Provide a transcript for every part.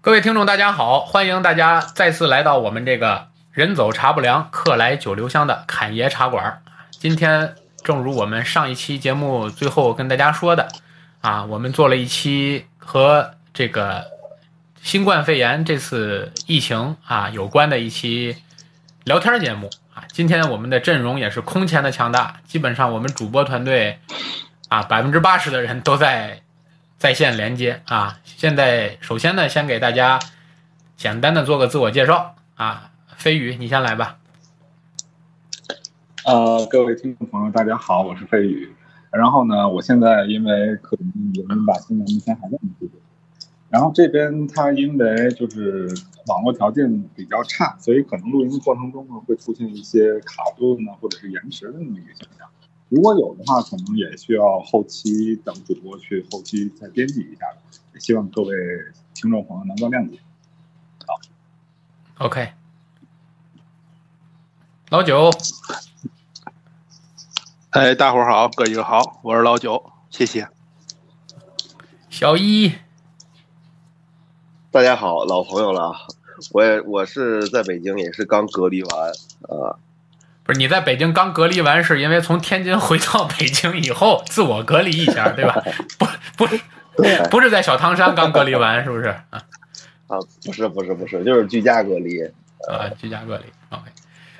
各位听众，大家好！欢迎大家再次来到我们这个“人走茶不凉，客来酒留香”的侃爷茶馆。今天，正如我们上一期节目最后跟大家说的，啊，我们做了一期和这个新冠肺炎这次疫情啊有关的一期聊天节目啊。今天我们的阵容也是空前的强大，基本上我们主播团队啊百分之八十的人都在。在线连接啊！现在首先呢，先给大家简单的做个自我介绍啊。飞宇，你先来吧。呃，各位听众朋友，大家好，我是飞宇。然后呢，我现在因为可能有人把现在目前还在读，然后这边它因为就是网络条件比较差，所以可能录音过程中呢会出现一些卡顿呢，或者是延迟的那么一个现象。如果有的话，可能也需要后期等主播去后期再编辑一下，希望各位听众朋友能够谅解。好，OK，老九，哎，大伙儿好，哥几个好，我是老九，谢谢。小一，大家好，老朋友了，我也我是在北京，也是刚隔离完，呃。不是你在北京刚隔离完，是因为从天津回到北京以后自我隔离一下，对吧？不，不是，不是在小汤山刚隔离完，是不是？啊，啊，不是，不是，不是，就是居家隔离啊，居家隔离。OK，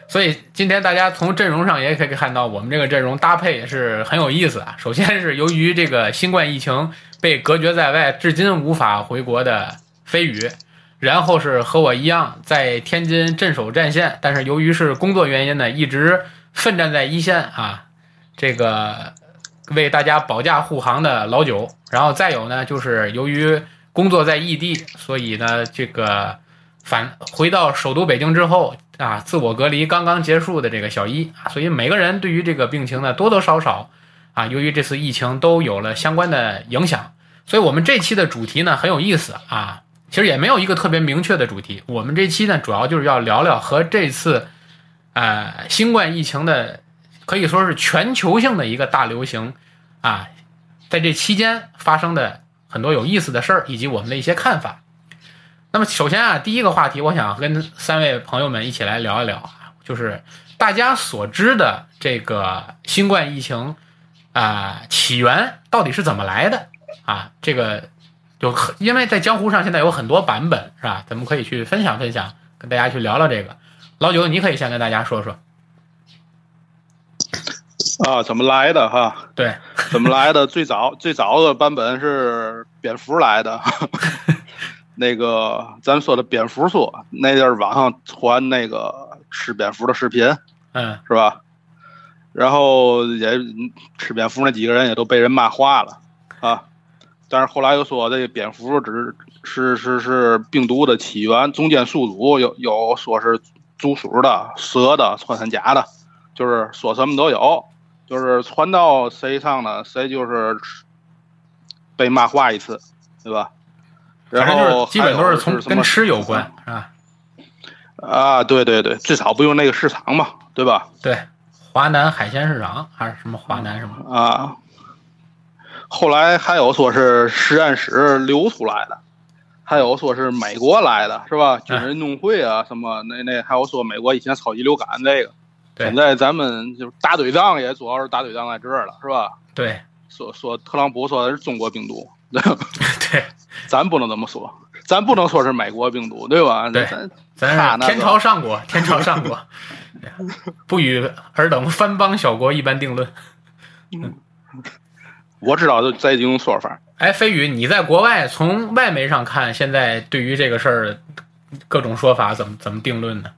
所以今天大家从阵容上也可以看到，我们这个阵容搭配也是很有意思啊。首先是由于这个新冠疫情被隔绝在外，至今无法回国的飞宇。然后是和我一样在天津镇守战线，但是由于是工作原因呢，一直奋战在一线啊，这个为大家保驾护航的老九。然后再有呢，就是由于工作在异地，所以呢，这个返回到首都北京之后啊，自我隔离刚刚结束的这个小一，所以每个人对于这个病情呢，多多少少啊，由于这次疫情都有了相关的影响，所以我们这期的主题呢很有意思啊。其实也没有一个特别明确的主题。我们这期呢，主要就是要聊聊和这次，呃，新冠疫情的可以说是全球性的一个大流行，啊，在这期间发生的很多有意思的事儿，以及我们的一些看法。那么，首先啊，第一个话题，我想跟三位朋友们一起来聊一聊，就是大家所知的这个新冠疫情啊起源到底是怎么来的啊？这个。就因为在江湖上现在有很多版本，是吧？咱们可以去分享分享，跟大家去聊聊这个。老九，你可以先跟大家说说。啊，怎么来的哈？对，怎么来的？最早最早的版本是蝙蝠来的，那个咱说的蝙蝠说，那阵儿网上传那个吃蝙蝠的视频，嗯，是吧？然后也吃蝙蝠那几个人也都被人骂化了啊。但是后来又说这个蝙蝠只是是是病毒的起源，中间宿主有有说是竹鼠的、蛇的、穿山甲的，就是说什么都有，就是传到谁上呢，谁就是被骂化一次，对吧？然后基本都是从跟吃有关，是吧？啊，对对对，最少不用那个市场嘛，对吧？对，华南海鲜市场还是什么华南什么啊？后来还有说是实验室流出来的，还有说是美国来的，是吧？军人运动会啊，什么那那还有说美国以前超级流感这个，现在咱们就是打嘴仗也主要是打嘴仗在这儿了，是吧？对，说说特朗普说的是中国病毒，对，咱不能这么说，咱不能说是美国病毒，对吧？对，咱天朝上国，天朝上国，不与尔等藩邦小国一般定论。嗯。我知道这几种说法。哎，飞宇，你在国外从外媒上看，现在对于这个事儿各种说法怎么怎么定论呢？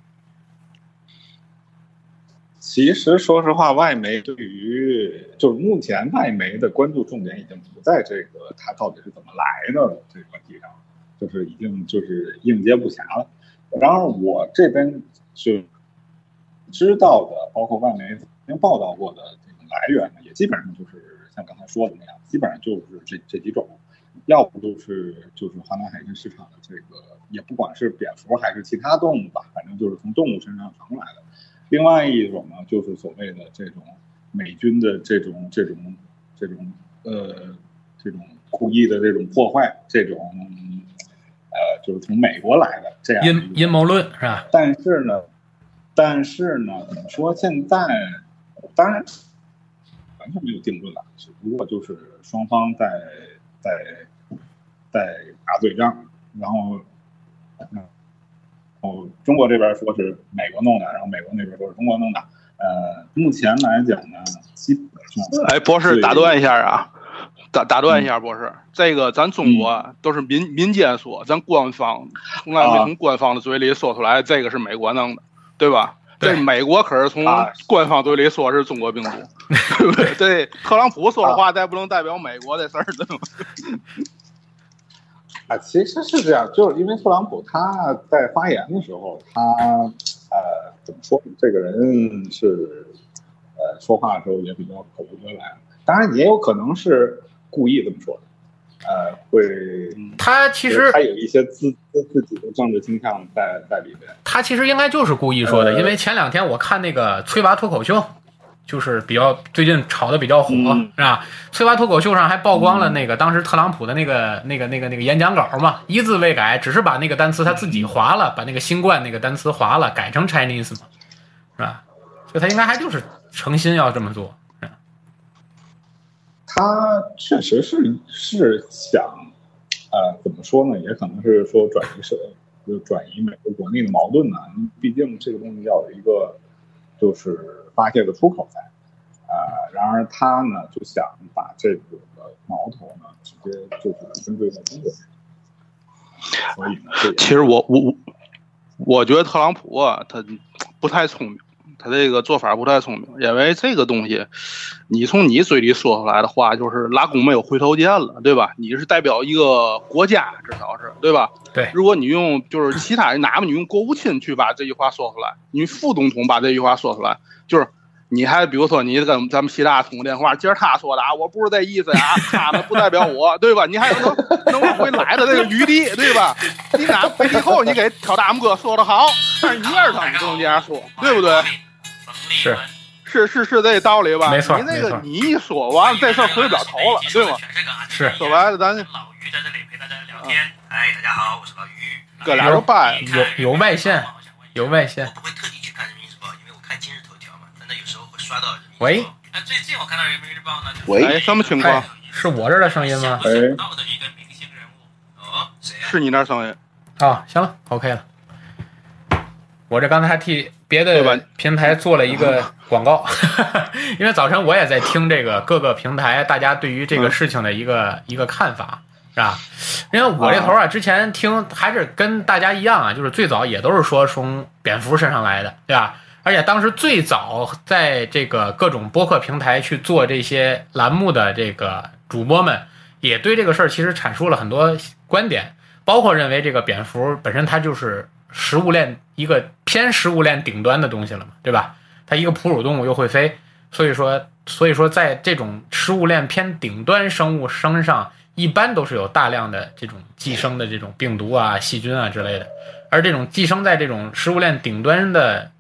其实，说实话，外媒对于就是目前外媒的关注重点已经不在这个它到底是怎么来的这个问题上，就是已经就是应接不暇了。然而，我这边就知道的，包括外媒曾经报道过的这种来源呢，也基本上就是。像刚才说的那样，基本上就是这这几种，要不就是就是华南海鲜市场的这个，也不管是蝙蝠还是其他动物吧，反正就是从动物身上传过来的。另外一种呢，就是所谓的这种美军的这种这种这种呃这种故意的这种破坏，这种呃，就是从美国来的这样阴阴谋论是吧？但是呢，但是呢，怎么说？现在当然完全没有定论了，只不过就是双方在在在打嘴仗，然后嗯，哦，中国这边说是美国弄的，然后美国那边说是中国弄的。呃，目前来讲呢，基本上哎，博士打断一下啊，打打断一下，博士，这个咱中国啊都是民民间说，咱官方从来没从官方的嘴里说出来，这个是美国弄的，对吧？对这美国可是从啊官方嘴里说是中国病毒，对不对？对，特朗普说的话，再不能代表美国的事儿，对吗？啊，其实是这样，就是因为特朗普他在发言的时候，他呃怎么说呢？这个人是呃说话的时候也比较口无遮拦，当然也有可能是故意这么说的，呃，会他其实他有一些自自自己的政治倾向在在里边。他其实应该就是故意说的，呃因为前两天我看那个崔娃脱口秀，就是比较最近炒的比较火，嗯是吧？崔娃脱口秀上还曝光了那个当时特朗普的那个那个那个那个演讲稿嘛，一字未改，只是把那个单词他自己划了，把那个新冠那个单词划了，改成 Chinese 嘛，是吧？所以他应该还就是诚心要这么做。他确实是是想，呃，怎么说呢？也可能是说转移社，就转移美国国内的矛盾呢。毕竟这个东西要有一个就是发泄的出口在，呃，然而他呢就想把这个矛头呢直接就是针对在中国，所以呢，其实我我我我觉得特朗普啊，他不太聪明，他这个做法不太聪明，因为这个东西，你从你嘴里说出来的话，就是拉弓没有回头箭了，对吧？你是代表一个国家，至少是对吧？对如果你用就是其他人，哪怕你用国务卿去把这句话说出来，你副总统把这句话说出来，就是。你还比如说，你跟咱们习大通个电话，今儿他说的啊，我不是这意思啊，他们不代表我，对吧？你还有能能往回来的那个余地，对吧？你哪背后你给挑大拇哥说的好，但是你二他你不能这样说，对不对？是是是是这道理吧？没错你那个你一说完，这事儿回不了头了，对吗？是，说白了，咱老于在这里陪大家聊天。哎，大家好，我是老于。哥俩都掰了。有有外线，有外线我。不会特地去看人民日报，因为我看今日头条嘛，真的有时候会刷到人民日报。喂，那最近我看到人民日报呢，喂哎，什么情况？，是我这儿的声音吗？哎。哦，谁？是你那声音？啊，行了，OK 了。我这刚才还替别的平台做了一个 广告，因为早晨我也在听这个各个平台大家对于这个事情的一个、一个看法，是吧？因为我这头啊，之前听还是跟大家一样啊，就是最早也都是说从蝙蝠身上来的，对吧？而且当时最早在这个各种播客平台去做这些栏目的这个主播们，也对这个事儿其实阐述了很多观点，包括认为这个蝙蝠本身它就是食物链一个偏食物链顶端的东西了嘛，对吧？它一个哺乳动物又会飞，所以说，所以说在这种食物链偏顶端生物身上，一般都是有大量的这种寄生的这种病毒啊、细菌啊之类的，而这种寄生在这种食物链顶端的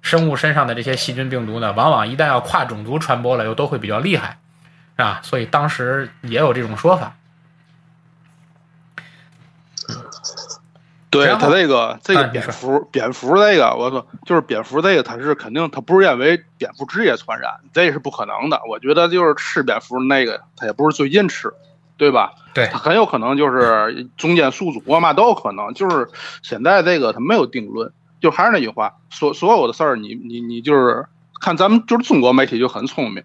生物身上的这些细菌病毒呢，往往一旦要跨种族传播了，又都会比较厉害，啊，所以当时也有这种说法。对他这个这个蝙蝠，蝙蝠这个，我说就是蝙蝠这个，他是肯定，他不是因为蝙蝠直接传染，这是不可能的。我觉得就是吃蝙蝠那个，他也不是最近吃，对吧？对他很有可能就是中间宿主啊嘛都有可能。就是现在这个他没有定论，就还是那句话，所所有的事儿，你你你就是看咱们就是中国媒体就很聪明，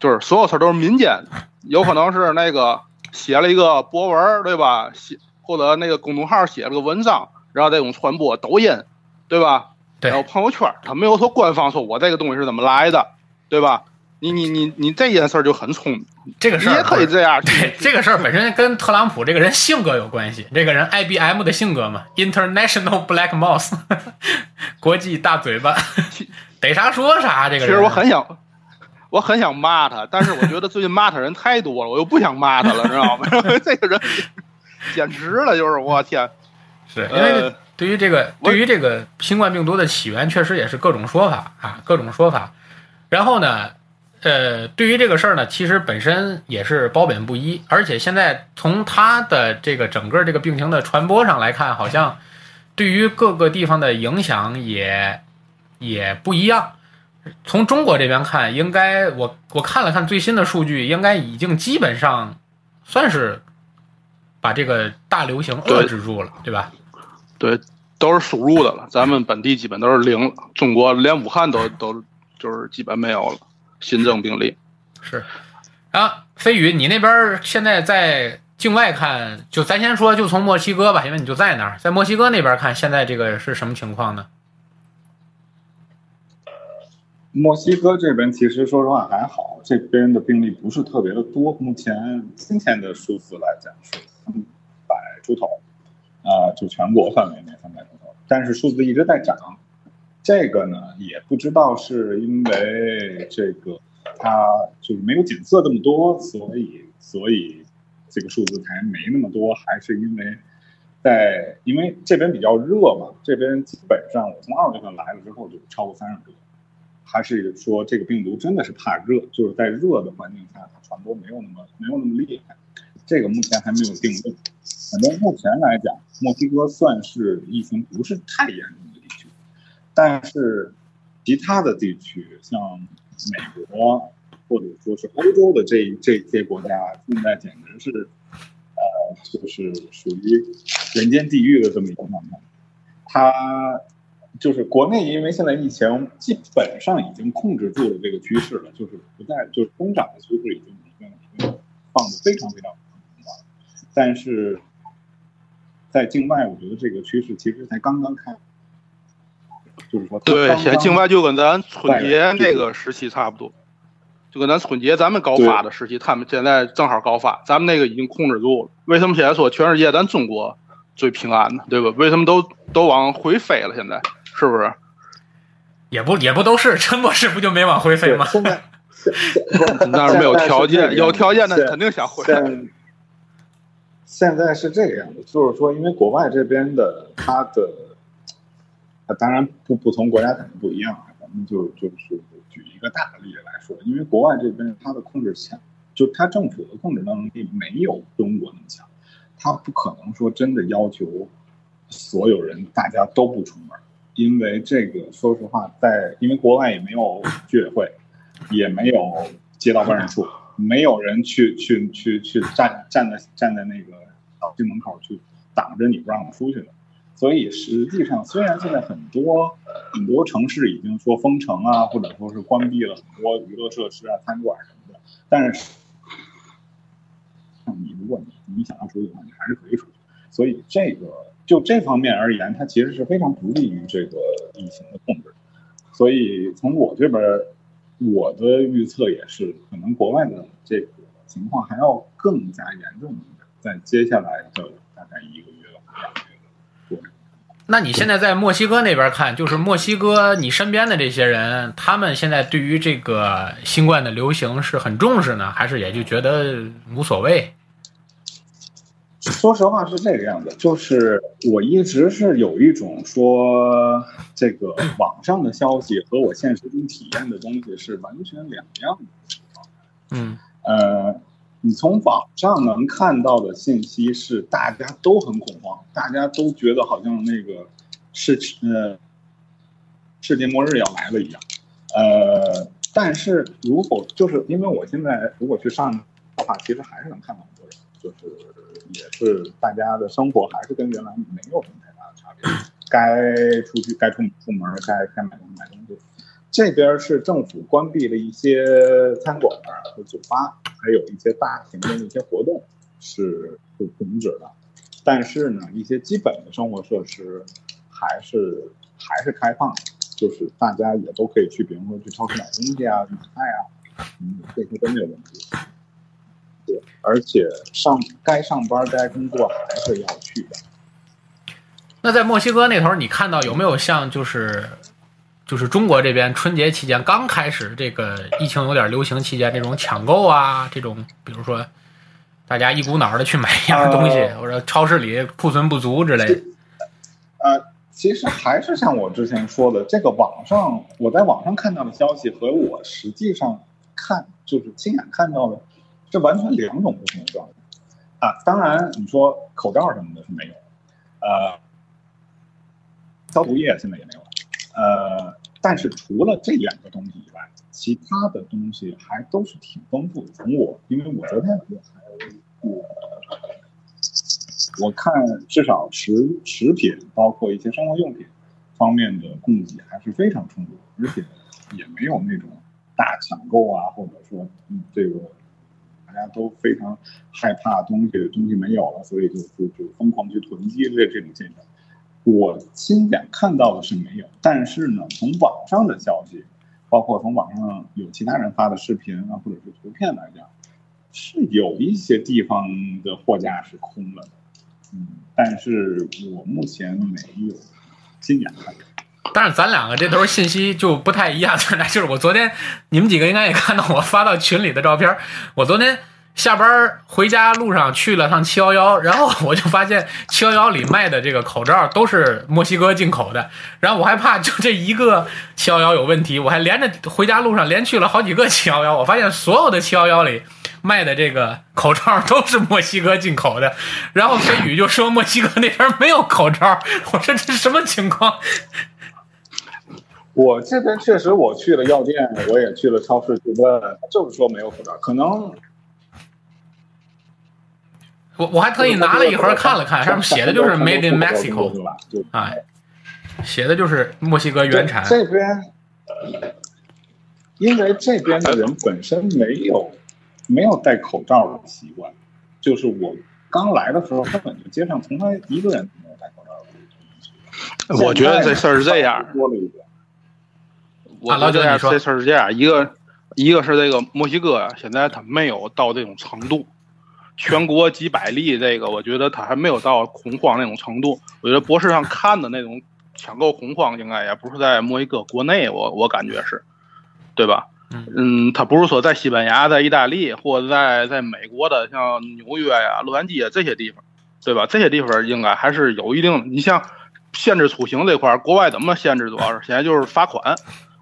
就是所有事儿都是民间的，有可能是那个写了一个博文，对吧？写或者那个公众号写了个文章，然后这种传播抖音，对吧？对然后朋友圈，他没有说官方说我这个东西是怎么来的，对吧？你你你你这件事儿就很聪明，这个事儿你也可以这样。对 这个事儿本身跟特朗普这个人性格有关系，这个人 IBM 的性格嘛，International Black Mouse，国际大嘴巴，逮啥说啥。这个人其实我很想，我很想骂他，但是我觉得最近骂他人太多了，我又不想骂他了，知道吗？这个人简直了，就是我天，是因为呃对于这个我对于这个新冠病毒的起源，确实也是各种说法啊，各种说法。然后呢，呃，对于这个事儿呢，其实本身也是褒贬不一，而且现在从它的这个整个这个病情的传播上来看，好像对于各个地方的影响也也不一样。从中国这边看，应该我我看了看最新的数据，应该已经基本上算是把这个大流行遏制住了，对吧？对，都是输入的了，咱们本地基本都是零了，中国连武汉都都就是基本没有了新增病例。是啊，飞宇，你那边现在在境外看，就咱先说，就从墨西哥吧，因为你就在那儿，在墨西哥那边看，现在这个是什么情况呢？墨西哥这边其实说实话还好，这边的病例不是特别的多。目前今天的数字来讲是三百出头，啊、就全国范围内三百出头，但是数字一直在涨。这个呢，也不知道是因为这个它就是没有检测这么多，所以所以这个数字才没那么多，还是因为在因为这边比较热嘛，这边基本上我从二月份来了之后就超过三十度。还是说这个病毒真的是怕热，就是在热的环境下，它传播没有那么没有那么厉害。这个目前还没有定论。反正目前来讲，墨西哥算是疫情不是太严重的地区，但是其他的地区，像美国或者说是欧洲的这这些国家，现在简直是呃，就是属于人间地狱的这么一个状态。它就是国内，因为现在疫情基本上已经控制住了这个趋势了，就是不再就是增长的趋势已经已经放的非常非常，但是在境外，我觉得这个趋势其实才刚刚开，就是说它对，现在境外就跟咱春节那个时期差不多，就跟咱春节咱们高发的时期，他们现在正好高发，咱们那个已经控制住了。为什么现在说全世界咱中国最平安呢？对吧？为什么都都往回飞了？现在是不是？也不也不都是，陈博士不就没往回飞吗？现在那是没有条件，有条件的肯定想回来。现在是这个样子，就是说，因为国外这边的它的，啊，当然不不同国家肯定不一样啊，咱们就就是举一个大的例子来说，因为国外这边它的控制强，就它政府的控制能力没有中国那么强，它不可能说真的要求所有人大家都不出门，因为这个说实话，在因为国外也没有居委会，也没有街道办事处，没有人去去去去站站在站在那个小区门口去挡着你不让我出去的。所以实际上，虽然现在很多很多城市已经说封城啊，或者说是关闭了很多娱乐设施啊、餐馆什么的，但是你如果你你想要出去的话，你还是可以出去。所以这个就这方面而言，它其实是非常不利于这个疫情的控制。所以从我这边，我的预测也是，可能国外的这个情况还要更加严重一，在接下来的大概一个月吧、两个月的过程。那你现在在墨西哥那边看，就是墨西哥你身边的这些人，他们现在对于这个新冠的流行是很重视呢，还是也就觉得无所谓？说实话是这个样子，就是我一直是有一种说，这个网上的消息和我现实中体验的东西是完全两样的。嗯呃，你从网上能看到的信息是大家都很恐慌，大家都觉得好像那个世呃世界末日要来了一样。呃，但是如果就是因为我现在如果去上的话，其实还是能看到很多人，就是也是大家的生活还是跟原来没有什么太大的差别，该出去该出出门，该该买东西买东西。这边是政府关闭了一些餐馆和酒吧，还有一些大型的一些活动是是停止的，但是呢，一些基本的生活设施还是还是开放的，就是大家也都可以去，比如说去超市买东西啊、买菜啊，嗯，这些都没有问题。对，而且上该上班该工作还是要去的。那在墨西哥那头，你看到有没有像就是就是中国这边春节期间刚开始这个疫情有点流行期间这种抢购啊，这种比如说大家一股脑的去买一样东西，呃或者超市里库存不足之类的。呃，其实还是像我之前说的，这个网上我在网上看到的消息和我实际上看就是亲眼看到的，这完全两种不同的状态啊。当然，你说口罩什么的是没有，呃，消毒液现在也没有了，呃，但是除了这两个东西以外，其他的东西还都是挺丰富的。从我，因为我昨天我我看至少食食品，包括一些生活用品方面的供给还是非常充足，而且也没有那种大抢购啊，或者说嗯这个大家都非常害怕东西东西没有了，所以就就就疯狂去囤积的这种现象。我亲眼看到的是没有，但是呢，从网上的消息，包括从网上有其他人发的视频啊，或者是图片来讲，是有一些地方的货架是空了的，嗯，但是我目前没有亲眼看到。但是咱两个这头信息就不太一样，咱 俩就是我昨天你们几个应该也看到我发到群里的照片，我昨天下班回家路上去了趟七幺幺，然后我就发现七幺幺里卖的这个口罩都是墨西哥进口的，然后我还怕就这一个七幺幺有问题，我还连着回家路上连去了好几个七幺幺，我发现所有的七幺幺里卖的这个口罩都是墨西哥进口的，然后飞宇就说墨西哥那边没有口罩，我说这是什么情况？我这边确实，我去了药店，我也去了超市去问，就是说没有口罩，可能我我还特意拿了一盒看了看，上面写的就是 Made in Mexico，吧？就哎，写的就是墨西哥原产。这边，因为这边的人本身没有没有戴口罩的习惯，就是我刚来的时候，根本就街上从来一个人都没有戴口罩的。我觉得这事儿是这样，多了一点。我啊老觉得九你说这事儿是这样，一个一个是这个墨西哥呀，现在它没有到这种程度，全国几百例，这个我觉得他还没有到恐慌那种程度。我觉得博士上看的那种抢购恐慌，应该也不是在墨西哥国内，我我感觉是，对吧？嗯嗯，他不是说在西班牙、在意大利或者在在美国的像纽约呀、洛杉矶啊这些地方，对吧？这些地方应该还是有一定的。你像限制出行这块，国外怎么限制？主要是现在就是罚款。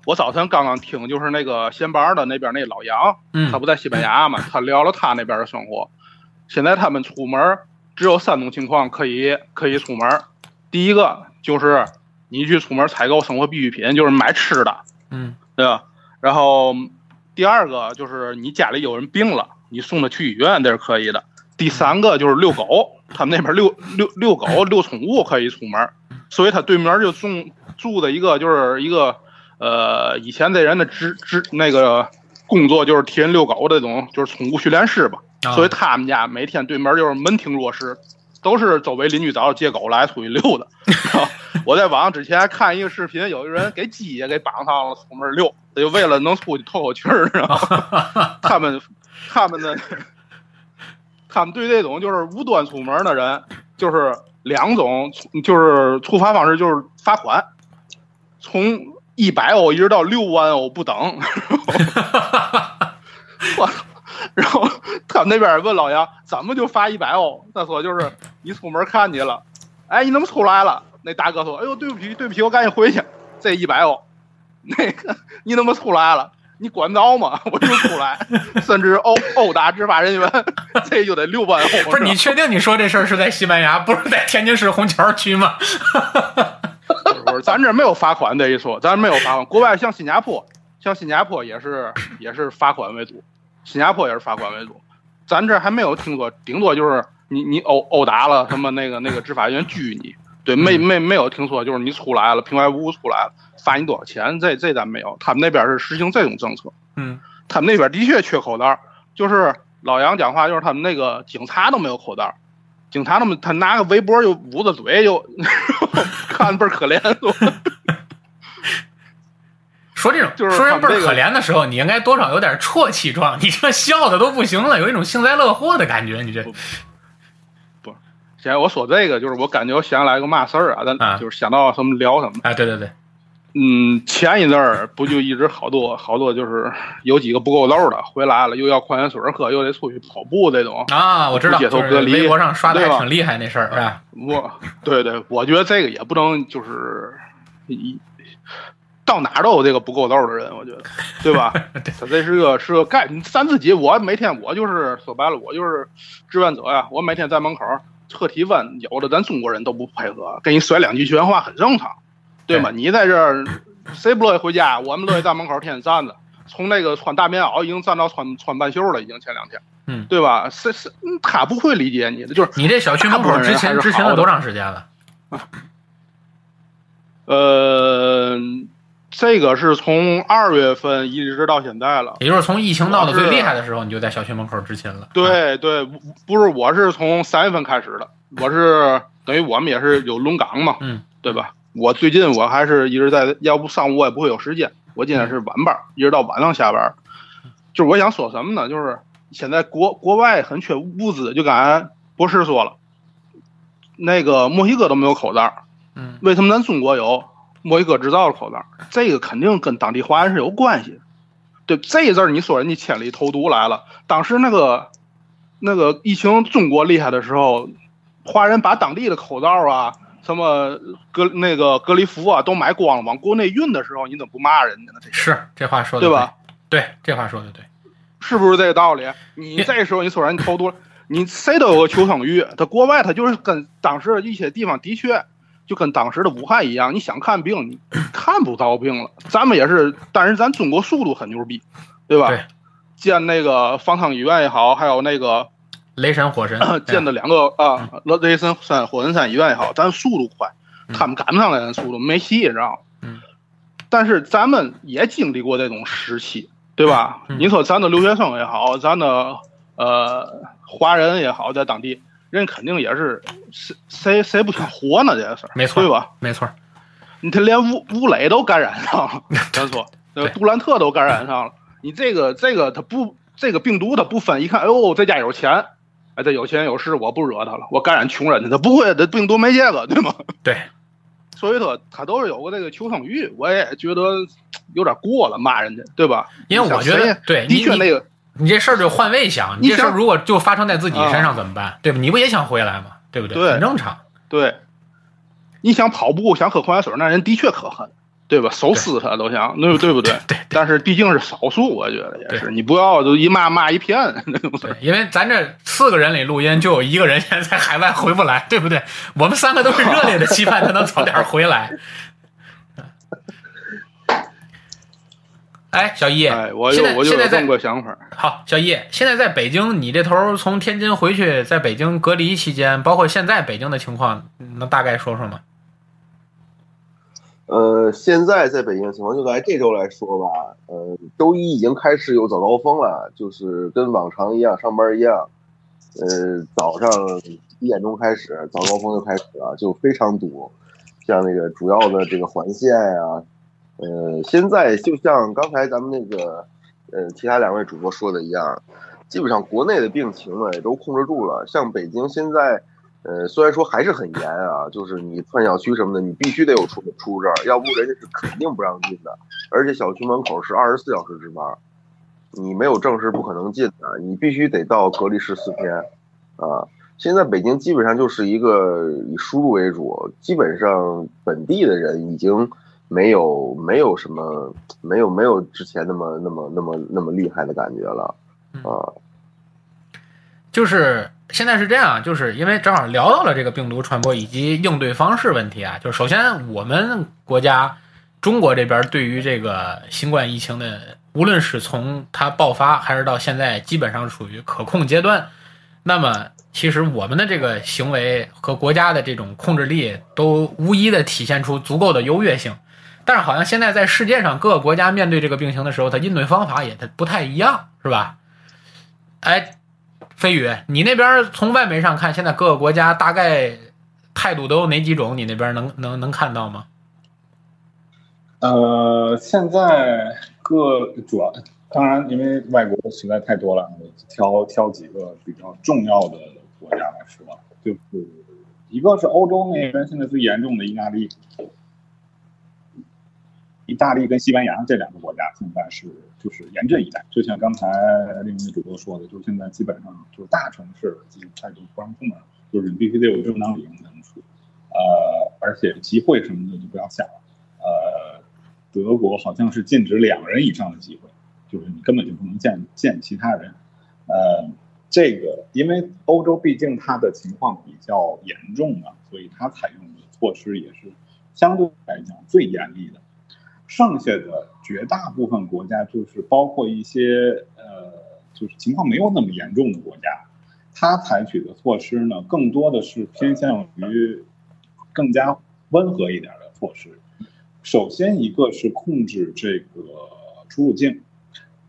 我早晨刚刚听，就是那个闲班的那边那老杨，嗯他不在西班牙嘛，他聊了他那边的生活。现在他们出门只有三种情况可以可以出门，第一个就是你去出门采购生活必需品，就是买吃的，嗯对吧？然后第二个就是你家里有人病了，你送他去医院，这是可以的。第三个就是遛狗，他们那边遛遛遛狗、遛宠物可以出门，所以他对面就住住的一个就是一个呃，以前这人的职职那个工作就是替人遛狗这种，就是宠物训练师吧。啊所以他们家每天对门就是门庭若市，都是周围邻居找着借狗来出去溜的。然 后我在网上之前还看一个视频，有一个人给鸡也给绑上了，出门溜，就为了能出去透口气儿。然后 他们他们的他们对这种就是无端出门的人，就是两种，就是处罚方式就是罚款，从一百欧一直到六万欧不等。我操！然后他们那边问老杨怎么就罚一百欧？他说就是 你出门看见了，哎，你怎么出来了？那大哥说，哎呦，对不起，对不起，我赶紧回去。这一百欧，那个你怎么出来了？你管着吗？我就出来，甚至殴殴打执法人员，这就得六万欧。不是你确定你说这事儿是在西班牙，不是在天津市红桥区吗？不是，咱这没有罚款这一说，咱没有罚款。国外像新加坡，像新加坡也是也是罚款为主，新加坡也是法官为主。咱这还没有听说，顶多就是你你殴殴打了什么那个那个执法人员拘你，对，没没没有听说就是你出来了平白无故出来了罚你多少钱，这这咱没有。他们那边是实行这种政策，嗯他们那边的确缺口袋，就是老杨讲话，就是他们那个警察都没有口袋，警察他们他拿个围脖就捂着嘴就，看倍儿可怜。说这种就是说人倍儿可怜的时候，你应该多少有点啜泣状，你这笑的都不行了，有一种幸灾乐祸的感觉，你这现在我说这个，就是我感觉我想起来个嘛事儿啊，咱啊就是想到什么聊什么。哎，对对对，嗯，前一阵儿不就一直好多好多，就是有几个不够漏的回来了，又要矿泉水喝，又得出去跑步这种。啊，我知道，不接就是受隔离微博上刷的还挺厉害那事儿，是吧？我对对，我觉得这个也不能就是一到哪儿都有这个不够道的人，我觉得，对吧？他这是个是个概，咱自己我每天我就是说白了，我就是志愿者呀。我每天在门口测体温，有的咱中国人都不配合，给你甩两句圈话很正常，对吗？你在这儿谁不乐意回家？我们乐意在门口天天站着，从那个穿大棉袄已经站到穿穿半袖了，已经前两天，嗯，对吧？是是，嗯他不会理解你的，就是你这小区门口之前之前了多长时间了？呃，这个是从二月份一直到现在了。也就是从疫情闹得最厉害的时候，你就在小区门口执勤了。对对，不不是，我是从三月份开始的，我是等于我们也是有轮岗嘛，嗯，对吧？我最近我还是一直在，要不上午我也不会有时间。我今天是晚班，一直到晚上下班。就是我想说什么呢？就是现在国国外很缺物资，就刚才博士说了，那个墨西哥都没有口罩，嗯，为什么咱中国有墨西哥制造的口罩？这个肯定跟当地华人是有关系的。对，这一阵儿你说人家千里投毒来了，当时那个那个疫情中国厉害的时候，华人把当地的口罩啊。什么隔那个隔离服啊，都买光了，往国内运的时候，你怎么不骂人家呢？这是这话说的对吧？对，这话说的对，是不是这个道理？你这时候你说人家投毒，你谁都有个求生欲。他国外他就是跟当时一些地方的确就跟当时的武汉一样，你想看病你看不到病了。咱们也是，但是咱中国速度很牛逼，对吧？对，建那个方舱医院也好，还有那个。雷神、火神 建的两个啊，雷神山、火神山医院也好，咱速度快，他们赶不上咱速度，没戏，知道吗？嗯。但是咱们也经历过这种时期，对吧？你说咱的留学生也好，咱的呃华人也好，在当地人肯定也是谁谁谁不想活呢？这事儿没错，对吧？没错。你他连吴吴磊都感染上了，咱说，那杜兰特都感染上了，你这个这个他不这个病毒他不分，一看，哎呦，这家有钱。哎，这有钱有势，我不惹他了，我感染穷人的，他不会，这病毒没这个，对吗？对，所以说他都是有个这个求生欲，我也觉得有点过了，骂人家，对吧？因为我觉得，对，的确那个，你这事儿就换位想，你这事儿如果就发生在自己身上怎么办？对吧？你不也想回来吗？对不对？对，很正常。对，你想跑步，想喝矿泉水，那人的确可恨。对吧？手撕他都想，对对不对？对。但是毕竟是少数，我觉得也是。你不要就一骂骂一片，对。因为咱这四个人里录音，就有一个人现 在在海外回不来，对不对？我们三个都是热烈的期盼他能早点回来。哎，小易，哎，我有我现在这么个想法。好，小易，现在在北京，你这头从天津回去，在北京隔离期间，包括现在北京的情况，能大概说说吗？呃，现在在北京的情况，就来这周来说吧，呃，周一已经开始有早高峰了，就是跟往常一样，上班一样，呃，早上一点钟开始，早高峰就开始了，就非常堵，像那个主要的这个环线呀，呃，现在就像刚才咱们那个，呃，其他两位主播说的一样，基本上国内的病情呢也都控制住了，像北京现在。呃，虽然说还是很严啊，就是你串小区什么的，你必须得有出出入证，要不人家是肯定不让进的。而且小区门口是二十四小时值班，你没有证是不可能进的，你必须得到隔离十四天。啊，现在北京基本上就是一个以输入为主，基本上本地的人已经没有没有什么没有没有之前那么那么那么那么厉害的感觉了啊，就是。现在是这样，就是因为正好聊到了这个病毒传播以及应对方式问题啊。就是首先，我们国家中国这边对于这个新冠疫情的，无论是从它爆发还是到现在，基本上处于可控阶段。那么，其实我们的这个行为和国家的这种控制力都无一的体现出足够的优越性。但是，好像现在在世界上各个国家面对这个病情的时候，它应对方法也它不太一样，是吧？哎。飞宇，你那边从外媒上看，现在各个国家大概态度都有哪几种？你那边能能能看到吗？呃，现在各主要当然，因为外国实在太多了，挑挑几个比较重要的国家来说，就是一个是欧洲那边现在最严重的意大利。意大利跟西班牙这两个国家现在是就是严阵以待，就像刚才另一位主播说的，就现在基本上就是大城市基本上就不让出门，就是你必须得有正当理由才能出，呃，而且集会什么的就不要下了，呃，德国好像是禁止两人以上的集会，就是你根本就不能见见其他人。呃，这个因为欧洲毕竟它的情况比较严重啊，所以它采用的措施也是相对来讲最严厉的。剩下的绝大部分国家，就是包括一些呃，就是情况没有那么严重的国家，它采取的措施呢，更多的是偏向于更加温和一点的措施。首先，一个是控制这个出入境。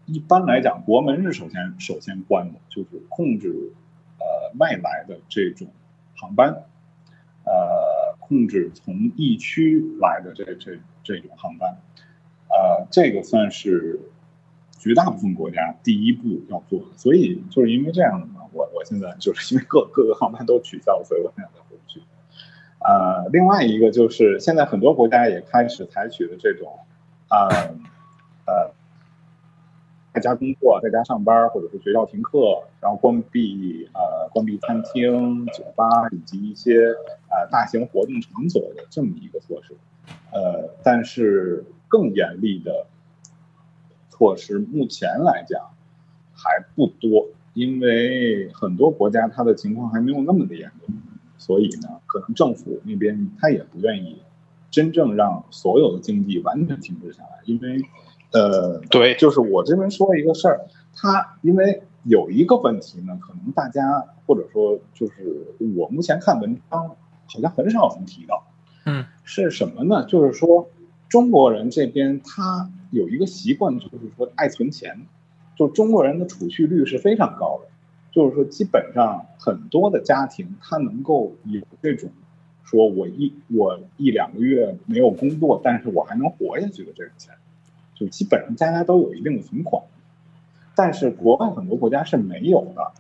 一般来讲，国门是首先首先关的，就是控制呃外来的这种航班，呃，控制从疫区来的这这这种航班，呃，这个算是绝大部分国家第一步要做的。所以就是因为这样的嘛，我我现在就是因为各各个航班都取消，所以我现在回不去。呃，另外一个就是现在很多国家也开始采取的这种，呃呃，在家工作、在家上班，或者是学校停课，然后关闭呃关闭餐厅、酒吧以及一些呃大型活动场所的这么一个措施。呃，但是更严厉的措施，目前来讲还不多，因为很多国家它的情况还没有那么的严重。所以呢，可能政府那边他也不愿意真正让所有的经济完全停滞下来，因为，呃，对，就是我这边说一个事儿，他因为有一个问题呢，可能大家或者说就是我目前看文章好像很少有人提到，嗯，是什么呢？就是说中国人这边他有一个习惯，就是说爱存钱，就中国人的储蓄率是非常高的。就是说，基本上很多的家庭，他能够有这种，说我一我一两个月没有工作，但是我还能活下去的这种钱，就基本上家家都有一定的存款。但是国外很多国家是没有的，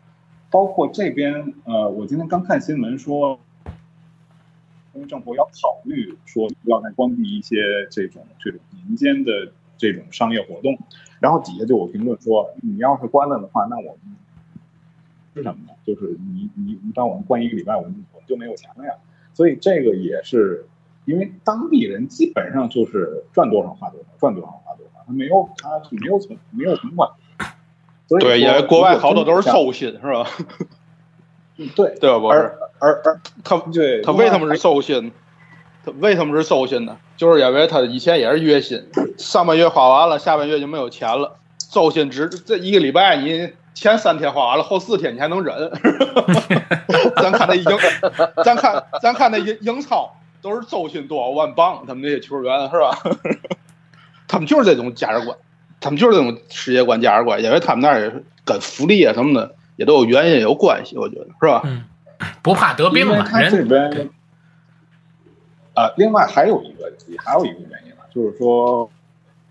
包括这边，呃，我今天刚看新闻说，因为政府要考虑说要来关闭一些这种这种民间的这种商业活动，然后底下就有评论说，你要是关了的话，那我们。是什么呢？就是你你你把我们关一个礼拜，我们我们就没有钱了呀。所以这个也是因为当地人基本上就是赚多少花多少，赚多少花多少，他没有他是没有存没有存款。对，因为国外好多都是收薪，是吧？对对吧？而而而他对他为什么是收薪？他为什么是收薪呢？就是因为他以前也是月薪，上半月花完了，下半月就没有钱了。收薪只这一个礼拜你。前三天花完了，后四天你还能忍？咱看那英，咱看咱看那英英超都是周薪多少万镑，他们那些球员是吧？他们就是这种价值观，他们就是这种世界观价值观，因为他们那儿也是跟福利啊什么的也都有原因有关系，我觉得是吧？嗯，不怕得病嘛，他这边啊，另外还有一个还有一个原因啊，就是说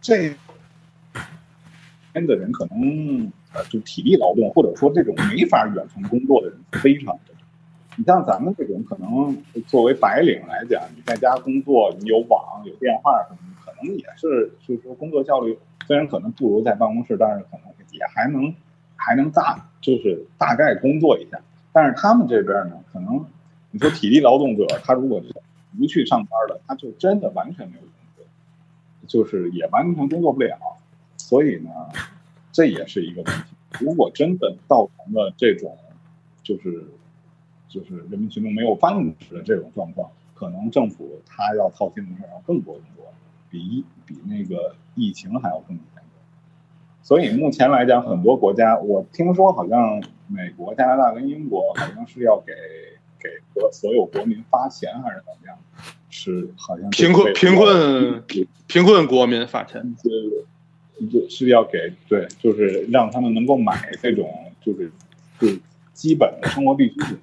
这边的人可能。呃，就体力劳动，或者说这种没法远程工作的人非常多。你像咱们这种，可能作为白领来讲，你在家工作，你有网、有电话什么，可能也是，就是说工作效率虽然可能不如在办公室，但是可能也还能还能大，就是大概工作一下。但是他们这边呢，可能你说体力劳动者，他如果不去上班了，他就真的完全没有工作，就是也完全工作不了。所以呢。这也是一个问题。如果真的造成了这种，就是就是人民群众没有饭吃的这种状况，可能政府他要操心的事要更多更多，比比那个疫情还要更严。所以目前来讲，很多国家，我听说好像美国、加拿大跟英国好像是要给给所所有国民发钱，还是怎么样？是好像贫困贫困贫困国民发钱。就是要给对，就是让他们能够买这种，就是就基本的生活必需品，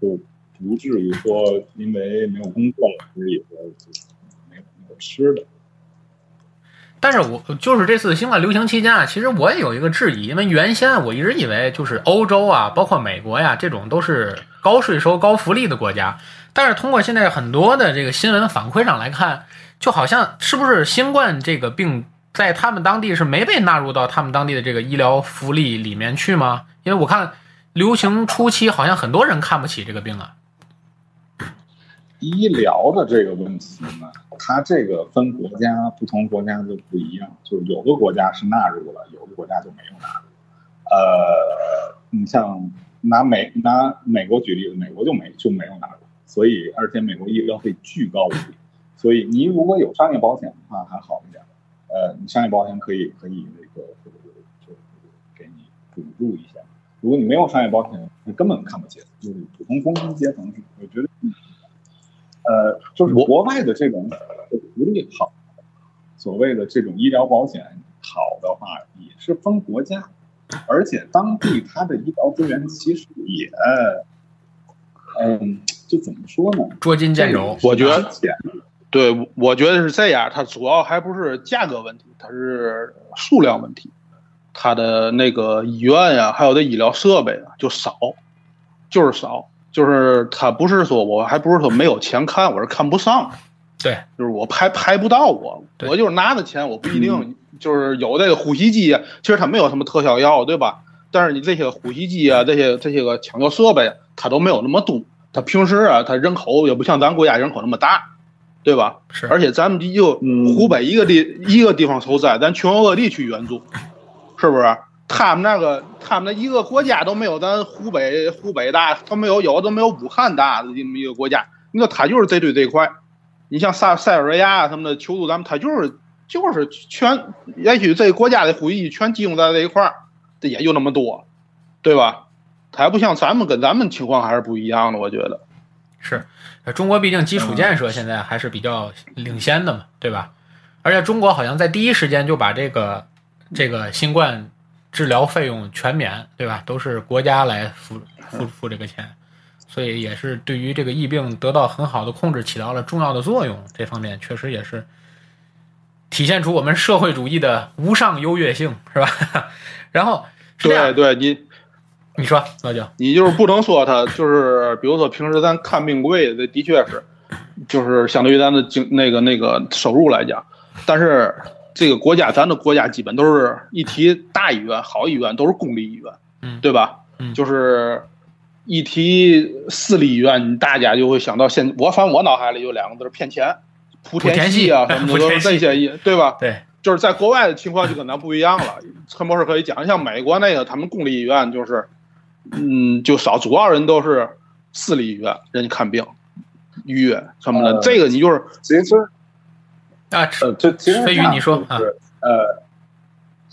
就不至于说因为没有工作了，所以说没有没有吃的。但是我就是这次新冠流行期间啊，其实我也有一个质疑，因为原先我一直以为就是欧洲啊，包括美国呀，这种都是高税收、高福利的国家。但是通过现在很多的这个新闻反馈上来看，就好像是不是新冠这个病？在他们当地是没被纳入到他们当地的这个医疗福利里面去吗？因为我看流行初期好像很多人看不起这个病啊。医疗的这个问题呢，它这个分国家，不同国家就不一样，就是有的国家是纳入了，有的国家就没有纳入。呃，你像拿美拿美国举例子，美国就没就没有纳入，所以而且美国医疗费巨高无比，所以你如果有商业保险的话还好一点，呃，你商业保险可以可以那个就就给你补助一下。如果你没有商业保险，你根本看不见，就是普通工薪阶层，我觉得，呃，就是国外的这种福利好，所谓的这种医疗保险好的话，也是分国家，而且当地 它的医疗资源其实也，嗯，就怎么说呢？捉襟见肘。我觉得对，我觉得是这样，它主要还不是价格问题，它是数量问题。它的那个医院呀，还有的医疗设备啊，就少，就是少，就是他不是说我还不是说没有钱看，我是看不上，对，就是我排排不到我，对我就是拿的钱，我不一定就是有这个呼吸机啊，其实它没有什么特效药，对吧？但是你这些呼吸机啊，这些这些个抢救设备，它都没有那么多，它平时啊，它人口也不像咱国家人口那么大，对吧？是，而且咱们就嗯湖北一个地一个地方受灾，咱全国各地去援助，是不是？他们那个他们那一个国家都没有咱湖北湖北大，都没有有的都没有武汉大的这么一个国家。你说他就是这堆这一块，你像塞塞尔维亚什么的求助咱们，他就是就是全也许这个国家的呼吸机全集中在这一块儿，这也就那么多，对吧？他还不像咱们跟咱们情况还是不一样的，我觉得。是，呃中国毕竟基础建设现在还是比较领先的嘛，对吧？而且中国好像在第一时间就把这个这个新冠治疗费用全免，对吧？都是国家来付付付这个钱，所以也是对于这个疫病得到很好的控制起到了重要的作用。这方面确实也是体现出我们社会主义的无上优越性，是吧？然后对对，你你说老九，你就是不能说他就是，比如说平时咱看病贵，这的确是，就是相对于咱的经那个那个收入来讲，但是这个国家咱的国家基本都是一提大医院、好医院都是公立医院，嗯对吧？嗯就是一提私立医院，大家就会想到现，我反正我脑海里有两个字儿骗钱，莆莆田田系系啊什么的 都是这些医，对吧？对，就是在国外的情况就跟咱不一样了。陈博士可以讲，像美国那个他们公立医院就是，嗯，就少，主要人都是私立医院，人家看病、预约什么的。呃这个你就是其实啊，呃，这其实飞鱼你说啊呃，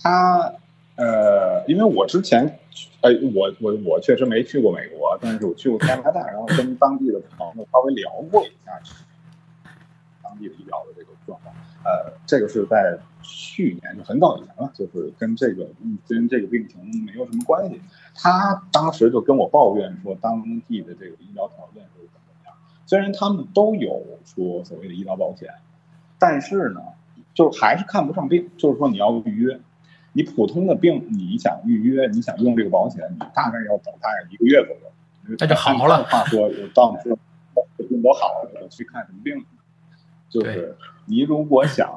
他呃，因为我之前呃，我我我确实没去过美国，但是我去过加拿大，然后跟当地的朋友稍微聊过一下当地的医疗的这个状况。呃，这个是在去年，就很早以前了，就是跟这个嗯跟这个病情没有什么关系。他当时就跟我抱怨说，当地的这个医疗条件是怎么怎么样。虽然他们都有说所谓的医疗保险，但是呢，就还是看不上病。就是说你要预约，你普通的病你想预约，你想用这个保险，你大概要等大概一个月左右。那就好了话说，我到你说病都好了，我去看什么病？就是你如果想，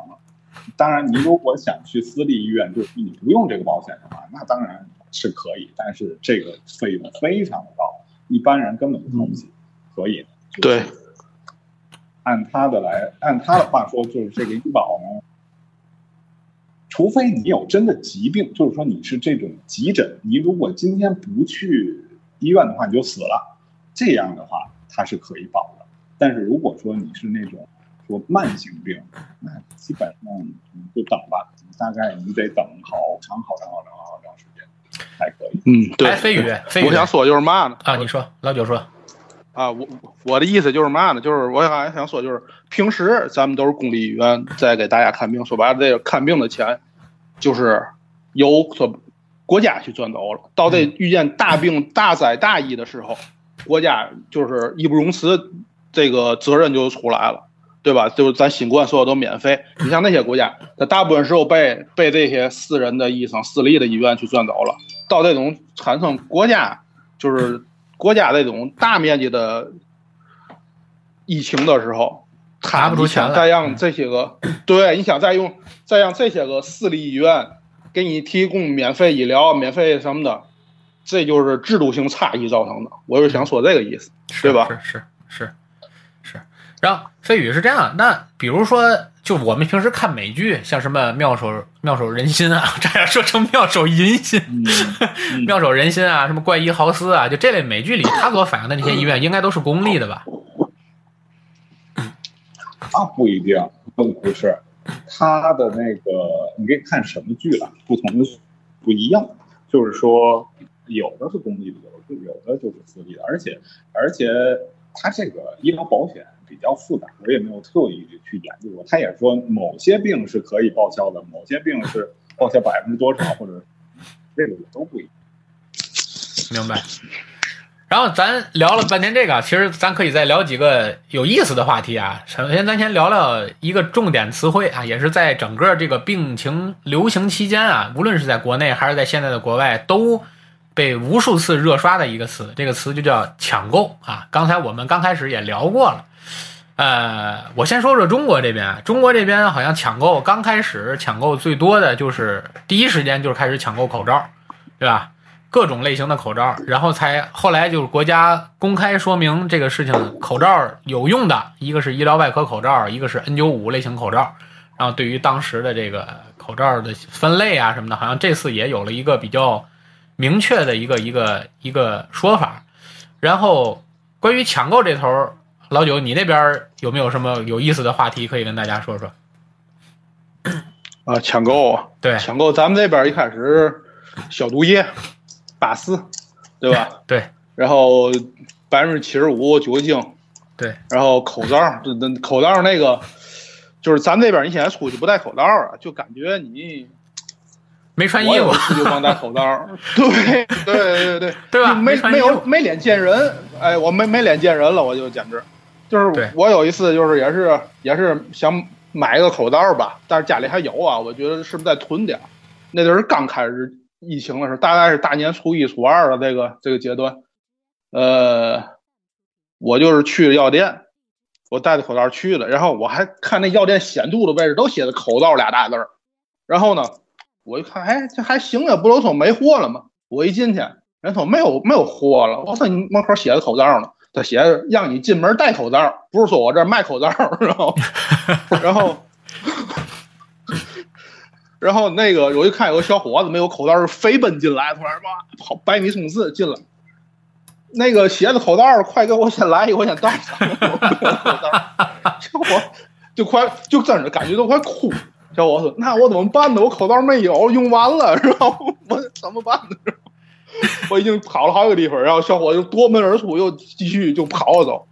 当然你如果想去私立医院，就是你不用这个保险的话，那当然是可以，但是这个费用非常的高，一般人根本就掏不起。所以呢，就是对按他的来，按他的话说，就是这个医保呢，除非你有真的疾病，就是说你是这种急诊，你如果今天不去医院的话，你就死了，这样的话它是可以保的。但是如果说你是那种说慢性病，那基本上你就等吧，大概你得等好长好长好长好长时间才可以。嗯，对哎，。飞宇，飞宇我想说就是嘛呢？啊，你说，老九说，啊，我我的意思就是嘛呢？就是我还想说，就是平时咱们都是公立医院在给大家看病，说白了，这个看病的钱就是由说国家去赚走了。到这遇见大病、大灾、大疫的时候，国家就是义不容辞，这个责任就出来了，对吧？就是咱新冠所有都免费。你像那些国家，它大部分时候被被这些私人的医生、私立的医院去赚走了。到这种产生国家就是国家这种大面积的疫情的时候，拿他不出钱再让这些个，对，你想再用再让这些个私立医院给你提供免费医疗、免费什么的，这就是制度性差异造成的。我就想说这个意思，是对吧？是是是是，然后飞宇是这样，那比如说，就我们平时看美剧，像什么妙手妙手仁心啊，差点说成妙手银心，嗯 妙手仁心啊，什么怪医豪斯啊，就这类美剧里，他所反映的那些医院应该都是公立的吧？他不一定，不不是，他的那个你可以看什么剧了，不同的不一样，就是说有的是公立的，有的有的就是私立的，而且而且他这个医疗保险比较复杂，我也没有特意去研究过。他也说某些病是可以报销的，某些病是报销百分之多少，或者这个也都不一样。明白。然后咱聊了半天这个，其实咱可以再聊几个有意思的话题啊。首先，咱先聊聊一个重点词汇啊，也是在整个这个病情流行期间啊，无论是在国内还是在现在的国外，都被无数次热刷的一个词，这个词就叫抢购啊。刚才我们刚开始也聊过了。呃，我先说说中国这边，中国这边好像抢购刚开始抢购最多的就是第一时间就是开始抢购口罩，对吧？各种类型的口罩，然后才后来就是国家公开说明这个事情，口罩有用的一个是医疗外科口罩，一个是 N95 类型口罩。然后对于当时的这个口罩的分类啊什么的，好像这次也有了一个比较明确的一个一个一个说法。然后关于抢购这头，老九你那边有没有什么有意思的话题可以跟大家说说？啊，抢购啊，对。抢购，咱们这边一开始消毒液、八四，对吧？对，然后百分之七十五酒精，对，然后口罩，这这口罩那个，就是咱这边你现在出去不戴口罩啊，就感觉你没穿衣服我有一，次就光戴口罩，对对对对对吧？就没没有没脸见人，哎，我没没脸见人了，我就简直，就是我有一次就是也是也是想买一个口罩吧，但是家里还有啊，我觉得是不是再囤点儿？那阵儿刚开始疫情的时候，大概是大年初一初二的这个这个阶段，呃，我就是去了药店，我带着口罩去的，然后我还看那药店显著的位置都写着“口罩”俩大字儿，然后呢，我一看，哎，这还行啊，不都说没货了吗？我一进去，人说没有没有货了，我说你门口写着口罩呢，他写着让你进门戴口罩，不是说我这卖口罩，然后，然后。然后那个我一看有个小伙子没有口罩，是飞奔进来，突然哇跑百米冲刺进来。那个鞋子口罩，快给我先来一个，我先戴上。我没有口罩，小伙就快就真的感觉都快哭。小伙子：“那我怎么办呢？我口罩没有，用完了，然后我怎么办呢？” 我已经跑了好几个地方，然后小伙就夺门而出，又继续就跑了走。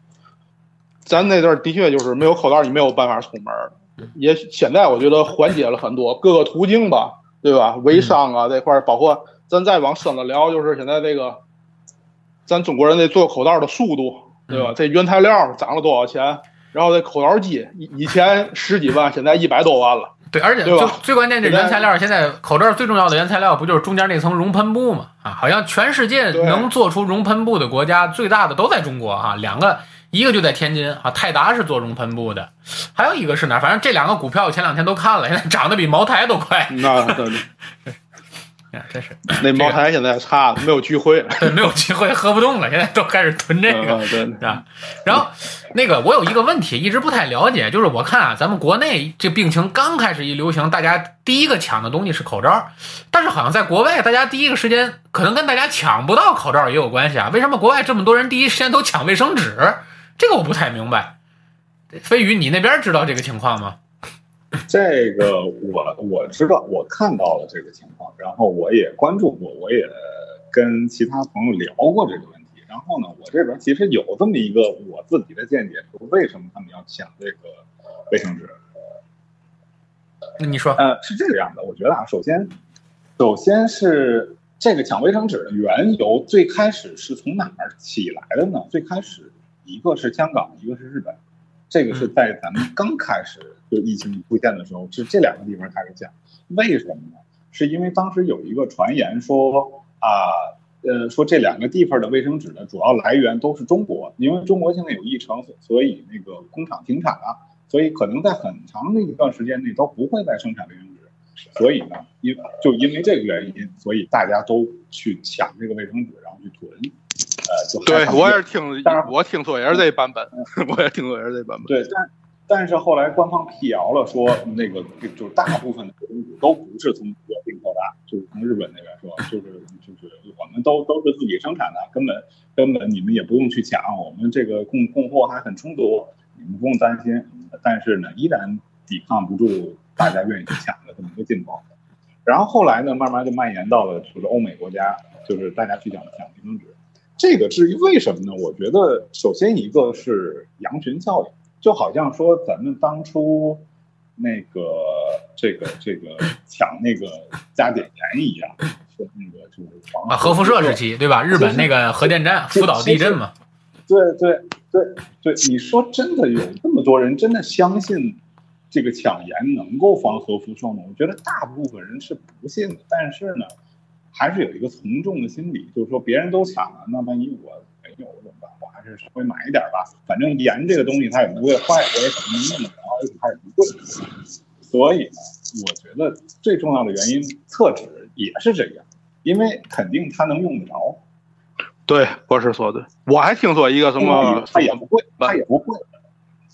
咱那阵儿的确就是没有口罩，你没有办法出门。也现在我觉得缓解了很多各个途径吧，对吧？微商啊这块儿，包括咱再往深了聊，就是现在这个咱中国人这做口罩的速度，对吧？这原材料涨了多少钱？然后这口罩机以以前十几万，现在一百多万了。对，而且就最关键，这原材料现在口罩最重要的原材料不就是中间那层熔喷布吗？啊，好像全世界能做出熔喷布的国家最大的都在中国啊，两个，一个就在天津啊，泰达是做熔喷布的，还有一个是哪？反正这两个股票我前两天都看了，现 在涨得比茅台都快，那 对哎真是 那茅台现在差了，没有聚会了。对，没有聚会喝不动了，现在都开始囤这个。嗯对，是吧？然后那个我有一个问题一直不太了解，就是我看啊，咱们国内这病情刚开始一流行，大家第一个抢的东西是口罩，但是好像在国外，大家第一个时间可能跟大家抢不到口罩也有关系啊。为什么国外这么多人第一时间都抢卫生纸？这个我不太明白。飞宇，你那边知道这个情况吗？这个我我知道，我看到了这个情况，然后我也关注过，我也跟其他朋友聊过这个问题。然后呢，我这边其实有这么一个我自己的见解，说为什么他们要抢这个卫生纸？那你说，呃，是这个样的，我觉得啊，首先，首先是这个抢卫生纸的缘由，最开始是从哪儿起来的呢？最开始一个是香港，一个是日本，这个是在咱们刚开始就疫情出现的时候，是这两个地方开始讲。为什么呢？是因为当时有一个传言说啊，呃，说这两个地方的卫生纸的主要来源都是中国，因为中国现在有疫情，所以那个工厂停产了。所以可能在很长的一段时间内都不会再生产卫生纸，所以呢，因就因为这个原因，所以大家都去抢这个卫生纸，然后去囤。呃，就对 我也是听但是，我听说也是这版本，我也听说也是这版本。对，但但是后来官方辟谣了，说那个就是大部分的都不是从美国进口的，就是从日本那边说，就是就是我们都都是自己生产的，根本根本你们也不用去抢，我们这个供供货还很充足，你们不用担心。但是呢，依然抵抗不住大家愿意去抢的这么一个劲头。然后后来呢，慢慢就蔓延到了就是欧美国家，就是大家去抢抢卫生纸。这个至于为什么呢？我觉得首先一个是羊群效应。就好像说咱们当初那个这个这个抢那个加碘盐一样，说那个就是防啊，核辐射时期对吧？日本那个核电站福岛地震嘛，对对对对，你说真的有那么多人真的相信这个抢盐能够防核辐射吗？我觉得大部分人是不信的，但是呢，还是有一个从众的心理，就是说别人都抢了，那万一我没有怎么办？我还是稍微买一点吧，反正盐这个东西它也不会坏，我也肯定用得着，而且它也不贵。所以呢，我觉得最重要的原因，厕纸也是这样，因为肯定它能用得着，对，博士说的。我还听说一个什么，它也不贵，它也不贵。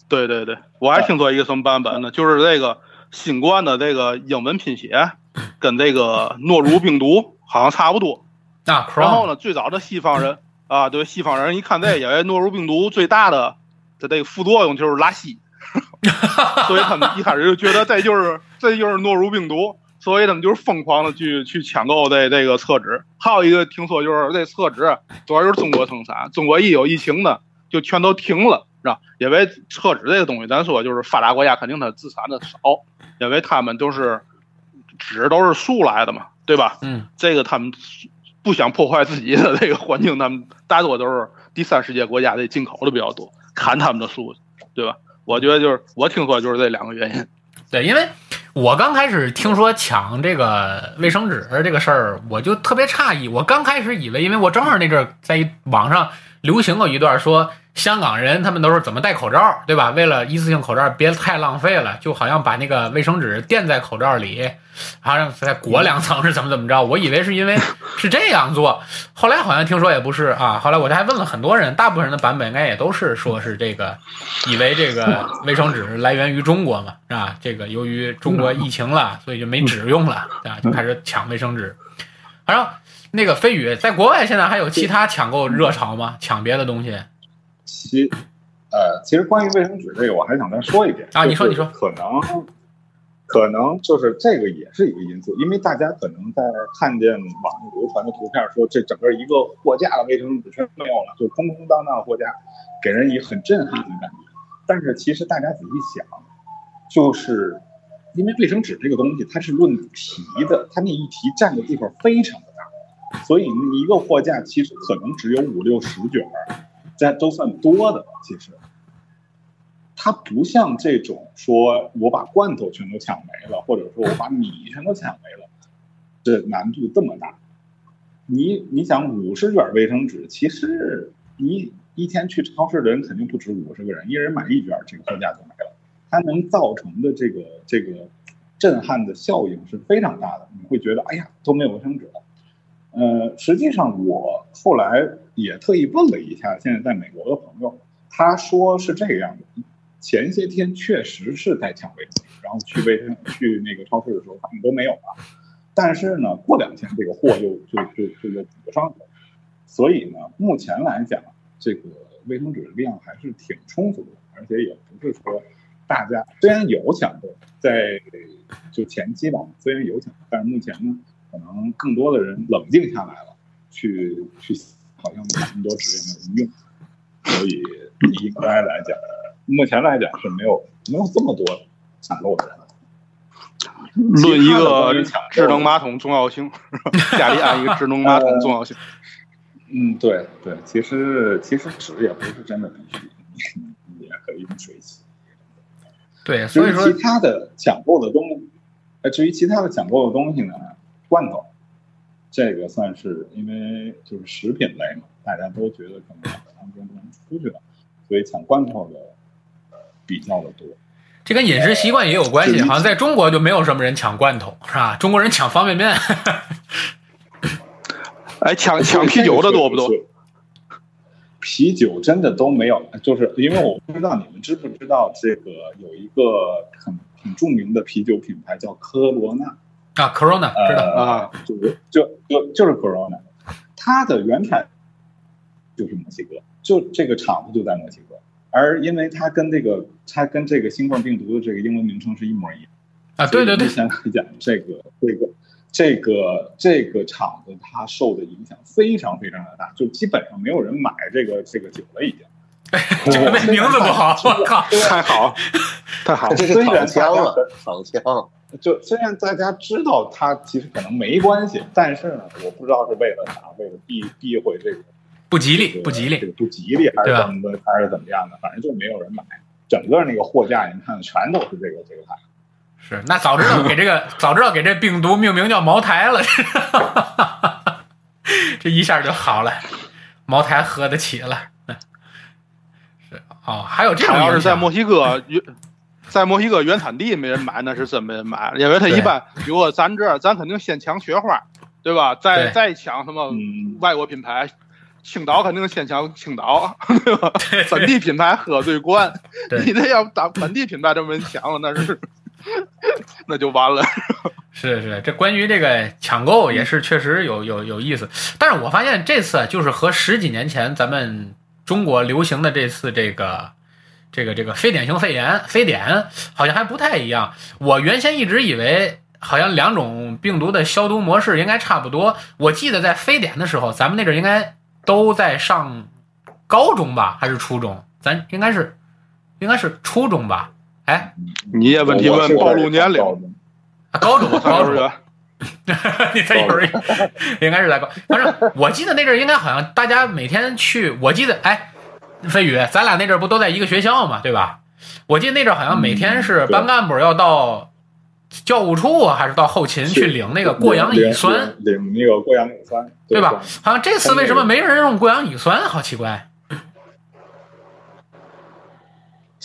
对对对，我还听说一个什么版本呢？就是这个新冠的这个英文拼写跟这个诺如病毒好像差不多。啊，然后呢，最早的西方人啊，对西方人一看这，因为诺如病毒最大的的这个副作用就是拉稀，所以他们一开始就觉得这就是这就是诺如病毒，所以他们就是疯狂的去去抢购这这个厕纸。还有一个听说就是这厕纸主要就是中国生产，中国一有疫情呢，就全都停了，是吧？因为厕纸这个东西，咱说就是发达国家肯定它自产的少，因为他们都是纸都是树来的嘛，对吧？嗯，这个他们不想破坏自己的这个环境，他们大多都是第三世界国家的进口的比较多，砍他们的树，对吧？我觉得就是我听说就是这两个原因。对，因为我刚开始听说抢这个卫生纸这个事儿，我就特别诧异。我刚开始以为，因为我正好那阵儿在网上流行过一段说。香港人他们都是怎么戴口罩，对吧？为了一次性口罩别太浪费了，就好像把那个卫生纸垫在口罩里，好像再裹两层是怎么怎么着？我以为是因为是这样做，后来好像听说也不是啊。后来我还问了很多人，大部分人的版本应该也都是说是这个，以为这个卫生纸来源于中国嘛，是吧？这个由于中国疫情了，所以就没纸用了，对啊，就开始抢卫生纸。然后那个飞宇在国外现在还有其他抢购热潮吗？抢别的东西？其，呃，其实关于卫生纸这个，我还想再说一遍啊。你说，你说，可能，可能就是这个也是一个因素，因为大家可能在看见网上流传的图片，说这整个一个货架的卫生纸全没有了，就空空荡荡的货架，给人以很震撼的感觉。但是其实大家仔细想，就是因为卫生纸这个东西，它是论提的，它那一提占的地方非常所以一个货架其实可能只有五六十卷。这都算多的，其实，它不像这种说我把罐头全都抢没了，或者说我把米全都抢没了，这难度这么大。你你想五十卷卫生纸，其实你一天去超市的人肯定不止五十个人，一人买一卷，这个货架就没了。它能造成的这个这个震撼的效应是非常大的，你会觉得哎呀都没有卫生纸了。呃，实际上我后来也特意问了一下现在在美国的朋友，他说是这个样子：前些天确实是在抢卫生纸，然后去卫生 去那个超市的时候，他们都没有了。但是呢，过两天这个货又就就就又补上去了。所以呢，目前来讲，这个卫生纸的量还是挺充足的，而且也不是说大家虽然有抢购，在就前期吧，虽然有抢，但是目前呢。可能更多的人冷静下来了，去去，好像那么多纸也没有什么用，所以应该来讲，目前来讲是没有没有这么多抢购的人。论一个智能马桶重要性，家里安一个智能马桶重要性。嗯，对对，其实其实纸也不是真的必须，你也可以用水洗。对，所以说其他的抢购的东西，呃，至于其他的抢购的东西呢？罐头，这个算是因为就是食品类嘛，大家都觉得可能当中不能出去了，所以抢罐头的比较的多。这跟饮食习惯也有关系，好像在中国就没有什么人抢罐头，是吧？中国人抢方便面。哎，抢抢啤酒的多不多？啤酒真的都没有，就是因为我不知道你们知不知道这个有一个很很著名的啤酒品牌叫科罗娜，啊，Corona 知道，呃啊，就是就就就是 Corona，它的原产就是墨西哥，就这个厂子就在墨西哥，而因为它跟这个它跟这个新冠病毒的这个英文名称是一模一样。啊，对对对目，前来讲，这个这个这个这个厂子它受的影响非常非常的大，就基本上没有人买这个这个酒了，已经。这个名字不好，我靠，太好，太好了这。是虽然躺枪了，躺枪。就虽然大家知道它其实可能没关系，但是呢，我不知道是为了啥，为了避避讳这个不吉利，不吉利，这个不吉利还是怎么的，还是怎么样的，反正就没有人买。整个那个货架，你看全都是这个这个牌。是那早知道给这个早知道给这病毒命名叫茅台了，这一下就好了，茅台喝得起了。是哦，还有这种他要是在墨西哥原，在墨西哥原产地没人买，那是真没人买，因为他一般，比如果咱这儿，咱肯定先抢雪花，对吧？再再抢什么嗯，外国品牌，青岛肯定先抢青岛，对吧？对本地品牌喝最惯，你这要打本地品牌这么人抢了，那是 那就完了。是是，这关于这个抢购也是确实有有有意思，但是我发现这次啊就是和十几年前咱们中国流行的这次这个这个这个非典型肺炎非典好像还不太一样。我原先一直以为好像两种病毒的消毒模式应该差不多。我记得在非典的时候，咱们那阵儿应该都在上高中吧，还是初中？咱应该是应该是初中吧？哎，你也问题问暴露年龄，啊 高中高中。幼儿园，你在幼儿园应该是来高，反正我记得那阵儿应该好像大家每天去，我记得哎，飞宇，咱俩那阵儿不都在一个学校嘛，对吧？我记得那阵儿好像每天是班干部要到教务处啊还是到后勤去领那个过氧乙酸，领领那个过氧乙酸，对吧？好像这次为什么没人用过氧乙酸？好奇怪。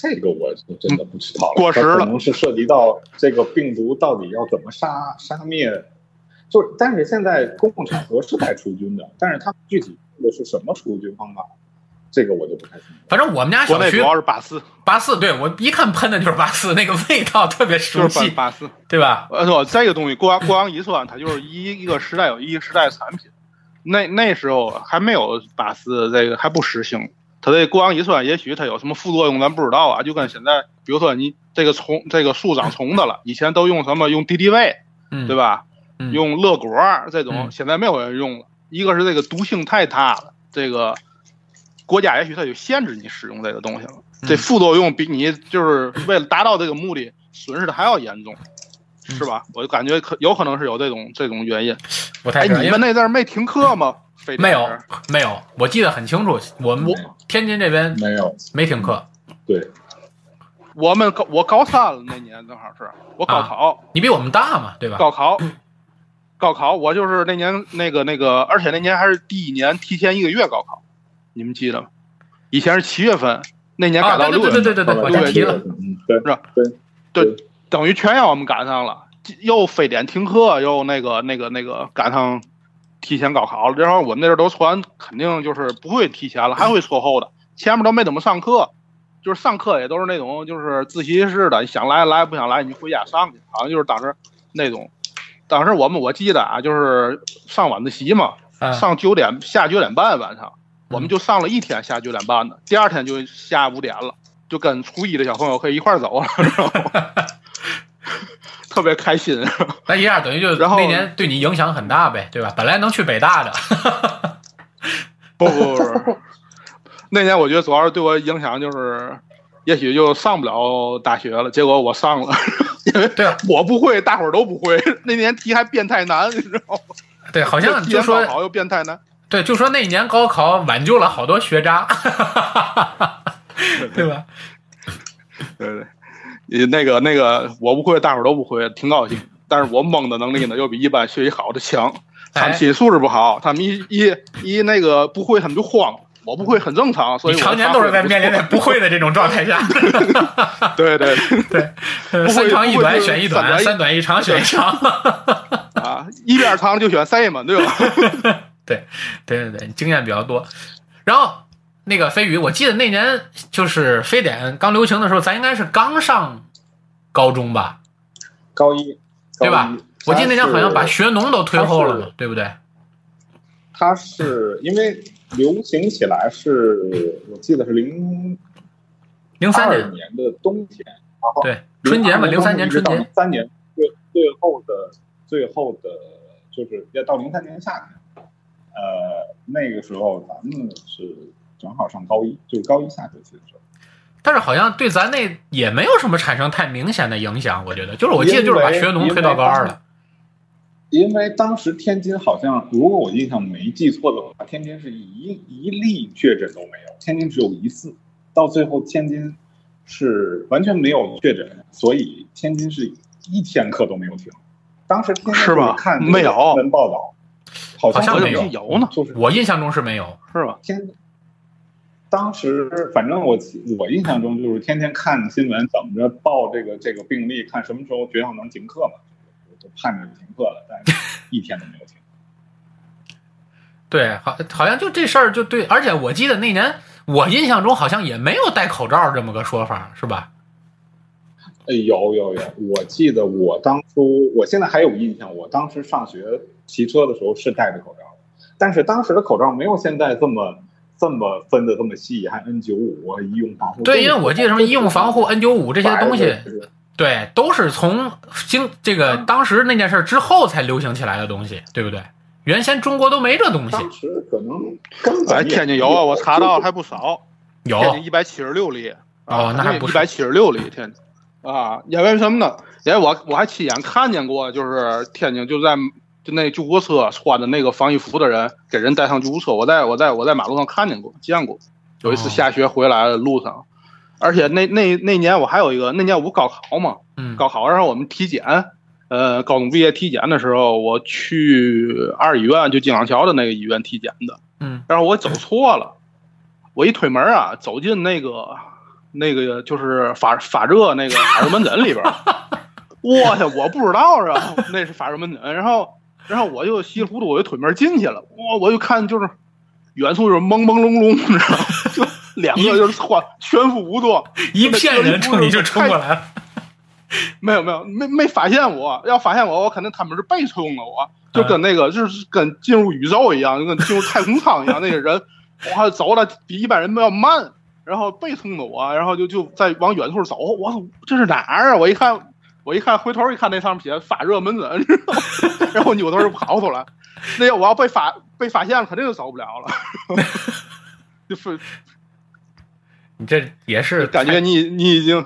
这个我就真的不知道了，过时了可能是涉及到这个病毒到底要怎么杀杀灭。就是，但是现在公共场合是带除菌的，但是它具体用的是什么除菌方法，这个我就不太清楚。反正我们家小区主要是八四，八四，对我一看喷的就是八四，那个味道特别熟就是悉，八四。对吧？呃，说这个东西过氧过完一算，它就是一一个时代有一个时代的产品。那那时候还没有八四这个还不实行，它这过氧乙酸也许它有什么副作用，咱不知道啊。就跟现在，比如说你这个虫这个树长虫子了，以前都用什么用敌敌畏，嗯，对吧？嗯用乐果这种，嗯现在没有人用了。一个是这个毒性太大了，这个国家也许它就限制你使用这个东西了。嗯这副作用比你就是为了达到这个目的损失的还要严重，嗯是吧？我就感觉可有可能是有这种这种原因。哎，你们那阵儿没停课吗？非没有没有，我记得很清楚，我们我天津这边没有，没停课。对，我们高我高三了那年正好是。我高啊考，你比我们大嘛，对吧？高考，高考，我就是那年那个那个，而且那年还是第一年提前一个月高考，你们记得吗？以前是七月份，那年改到六月份，对对对对对，后来我先提了。嗯，对，是吧？对对，等于全让我们赶上了，又非典停课，又那个那个那个赶上提前高考了。然后我们那阵儿都传，肯定就是不会提前了，还会错后的，前面都没怎么上课，就是上课也都是那种就是自习室的，想来来，不想来你就回家上去，好像就是当时那种。当时我们我记得啊，就是上晚自习嘛，嗯上九点下九点半晚上，我们就上了一天下九点半的，第二天就下五点了，就跟初一的小朋友可以一块走了，知道吗？特别开心。那一下等于就然后那年对你影响很大呗，对吧？本来能去北大的，不不不不，那年我觉得主要是对我影响就是，也许就上不了大学了，结果我上了，因为对啊，我不会，大伙儿都不会。那年题还变态难，你知道吗？对，好像提就说前高考又变态难。对，就说那一年高考挽救了好多学渣，对吧？对对，呃那个那个我不会，大伙儿都不会，挺高兴。但是我蒙的能力呢，又比一般学习好的强。他们哎心理素质不好，他们一一一那个不会，他们就慌。我不会很正常，所以常年都是在面临在不会的这种状态下，对对 对，会三长一短选一短，三短一三短一长选一长，啊，一边长就选 C 嘛，对吧？对对对对，经验比较多。然后那个飞宇，我记得那年就是非典刚流行的时候，咱应该是刚上高中吧，高一，对吧？我记得那年好像把学农都推后了嘛，对不对？它是因为流行起来是，我记得是零二零三年，年的冬天，对，春节嘛，零三年春节，三年最最后的最后的，就是要到零三年夏天，呃，那个时候咱们是正好上高一，就是高一下学期的时候。但是好像对咱那也没有什么产生太明显的影响，我觉得，就是我记得就是把学农推到高二了。因为当时天津好像，如果我印象没记错的话，天津是一一例确诊都没有，天津只有一次，到最后天津是完全没有确诊，所以天津是一天课都没有停。当时天津是吧看没有新闻报道，好好像没有像有有呢就是我印象中是没有。是吧？天，当时反正我我印象中就是天天看新闻，等着报这个这个病例，看什么时候学校能停课嘛，就盼着停课了，但是一天都没有停。对，好，好像就这事儿就对，而且我记得那年我印象中好像也没有戴口罩这么个说法，是吧？哎，有有有，我记得我当初，我现在还有印象，我当时上学骑车的时候是戴着口罩的，但是当时的口罩没有现在这么这么分的这么细，还 N 九五啊，医用防护。对，因为我记得什么医用防护、N 九五这些东西，对，都是从经这个当时那件事之后才流行起来的东西，对不对？原先中国都没这东西，当时可能根哎，天津有啊，我查到还不少，有天津一百七十六例。哦那还不是一百七十六例天津啊，因为什么呢？因为我我还亲眼看见过，就是天津就在就那救护车穿的那个防疫服的人给人带上救护车，我在我在我在马路上看见过见过。有一次哦。下学回来的路上，而且那那那年我还有一个，那年我不高考嘛，嗯，高考然后我们体检，呃，高中毕业体检的时候，我去二医院，就金港桥的那个医院体检的，嗯，然后我走错了，我一推门啊，走进那个那个就是发发热那个发热门诊里边儿，我去，我不知道啊，那是发热门诊，然后然后我就稀里糊涂我就推门进去了，我我就看就是远处就是朦朦胧胧，你知道吗？就两个就是穿全副武装，一片人冲你就冲过来了，没有没有没没发现我，要发现我，我肯定他们是背冲了我，就跟那个就是跟进入宇宙一样，就跟进入太空舱一样，那些人哇走的比一般人要慢，然后背冲着我，然后就就在往远处走，我说这是哪儿啊？我一看我一看回头一看那上面写发热门诊，你知道吗？然后扭头就跑出来，那要我要被发被发现了，肯定就走不了了，就是你这也是感觉你你已经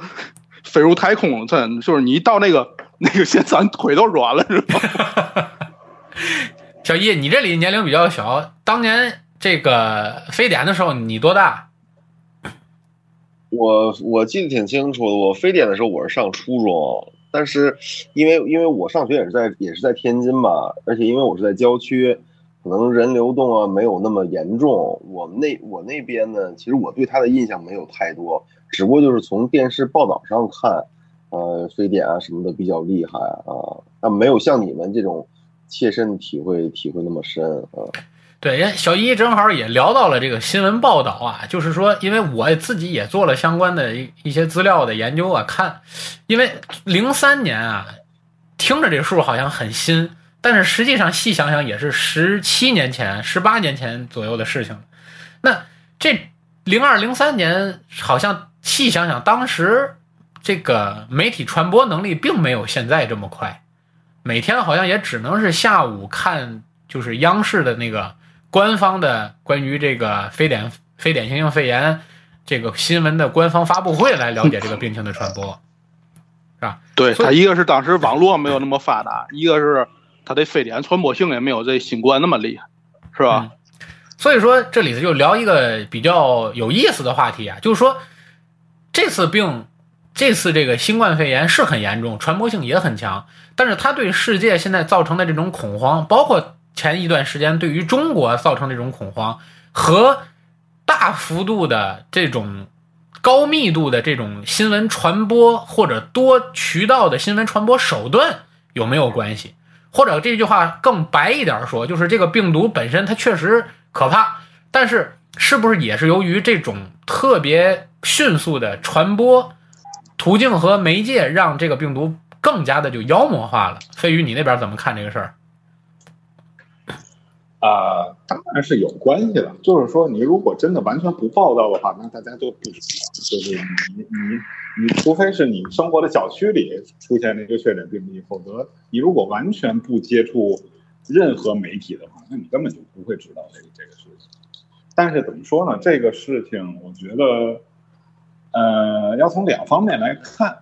飞入太空了，真就是你一到那个那个现场腿都软了，知道吗？小一，你这里年龄比较小，当年这个非典的时候你多大？我我记得挺清楚的，我非典的时候我是上初中，但是因为因为我上学也是在也是在天津嘛，而且因为我是在郊区，可能人流动啊没有那么严重。我们那我那边呢，其实我对他的印象没有太多，只不过就是从电视报道上看，呃，非典啊什么的比较厉害啊，但没有像你们这种切身体会体会那么深啊。对，小一正好也聊到了这个新闻报道啊，就是说，因为我自己也做了相关的一一些资料的研究啊，看，因为零三年啊，听着这数好像很新，但是实际上细想想也是十七年前、十八年前左右的事情。那这零二零三年，好像细想想，当时这个媒体传播能力并没有现在这么快，每天好像也只能是下午看，就是央视的那个。官方的关于这个非典、非典型性肺炎这个新闻的官方发布会来了解这个病情的传播，是吧？对所以他一个是当时网络没有那么发达，一个是它的非典传播性也没有这新冠那么厉害，是吧？所以说这里头就聊一个比较有意思的话题啊，就是说这次病，这次这个新冠肺炎是很严重，传播性也很强，但是它对世界现在造成的这种恐慌，包括。前一段时间对于中国造成这种恐慌和大幅度的这种高密度的这种新闻传播或者多渠道的新闻传播手段有没有关系？或者这句话更白一点说，就是这个病毒本身它确实可怕，但是是不是也是由于这种特别迅速的传播途径和媒介，让这个病毒更加的就妖魔化了？飞宇，你那边怎么看这个事儿？啊、当然是有关系的。就是说，你如果真的完全不报道的话，那大家就不知道。就是你你你，除非是你生活的小区里出现了一个确诊病例，否则你如果完全不接触任何媒体的话，那你根本就不会知道这个这个事情。但是怎么说呢？这个事情，我觉得，呃，要从两方面来看。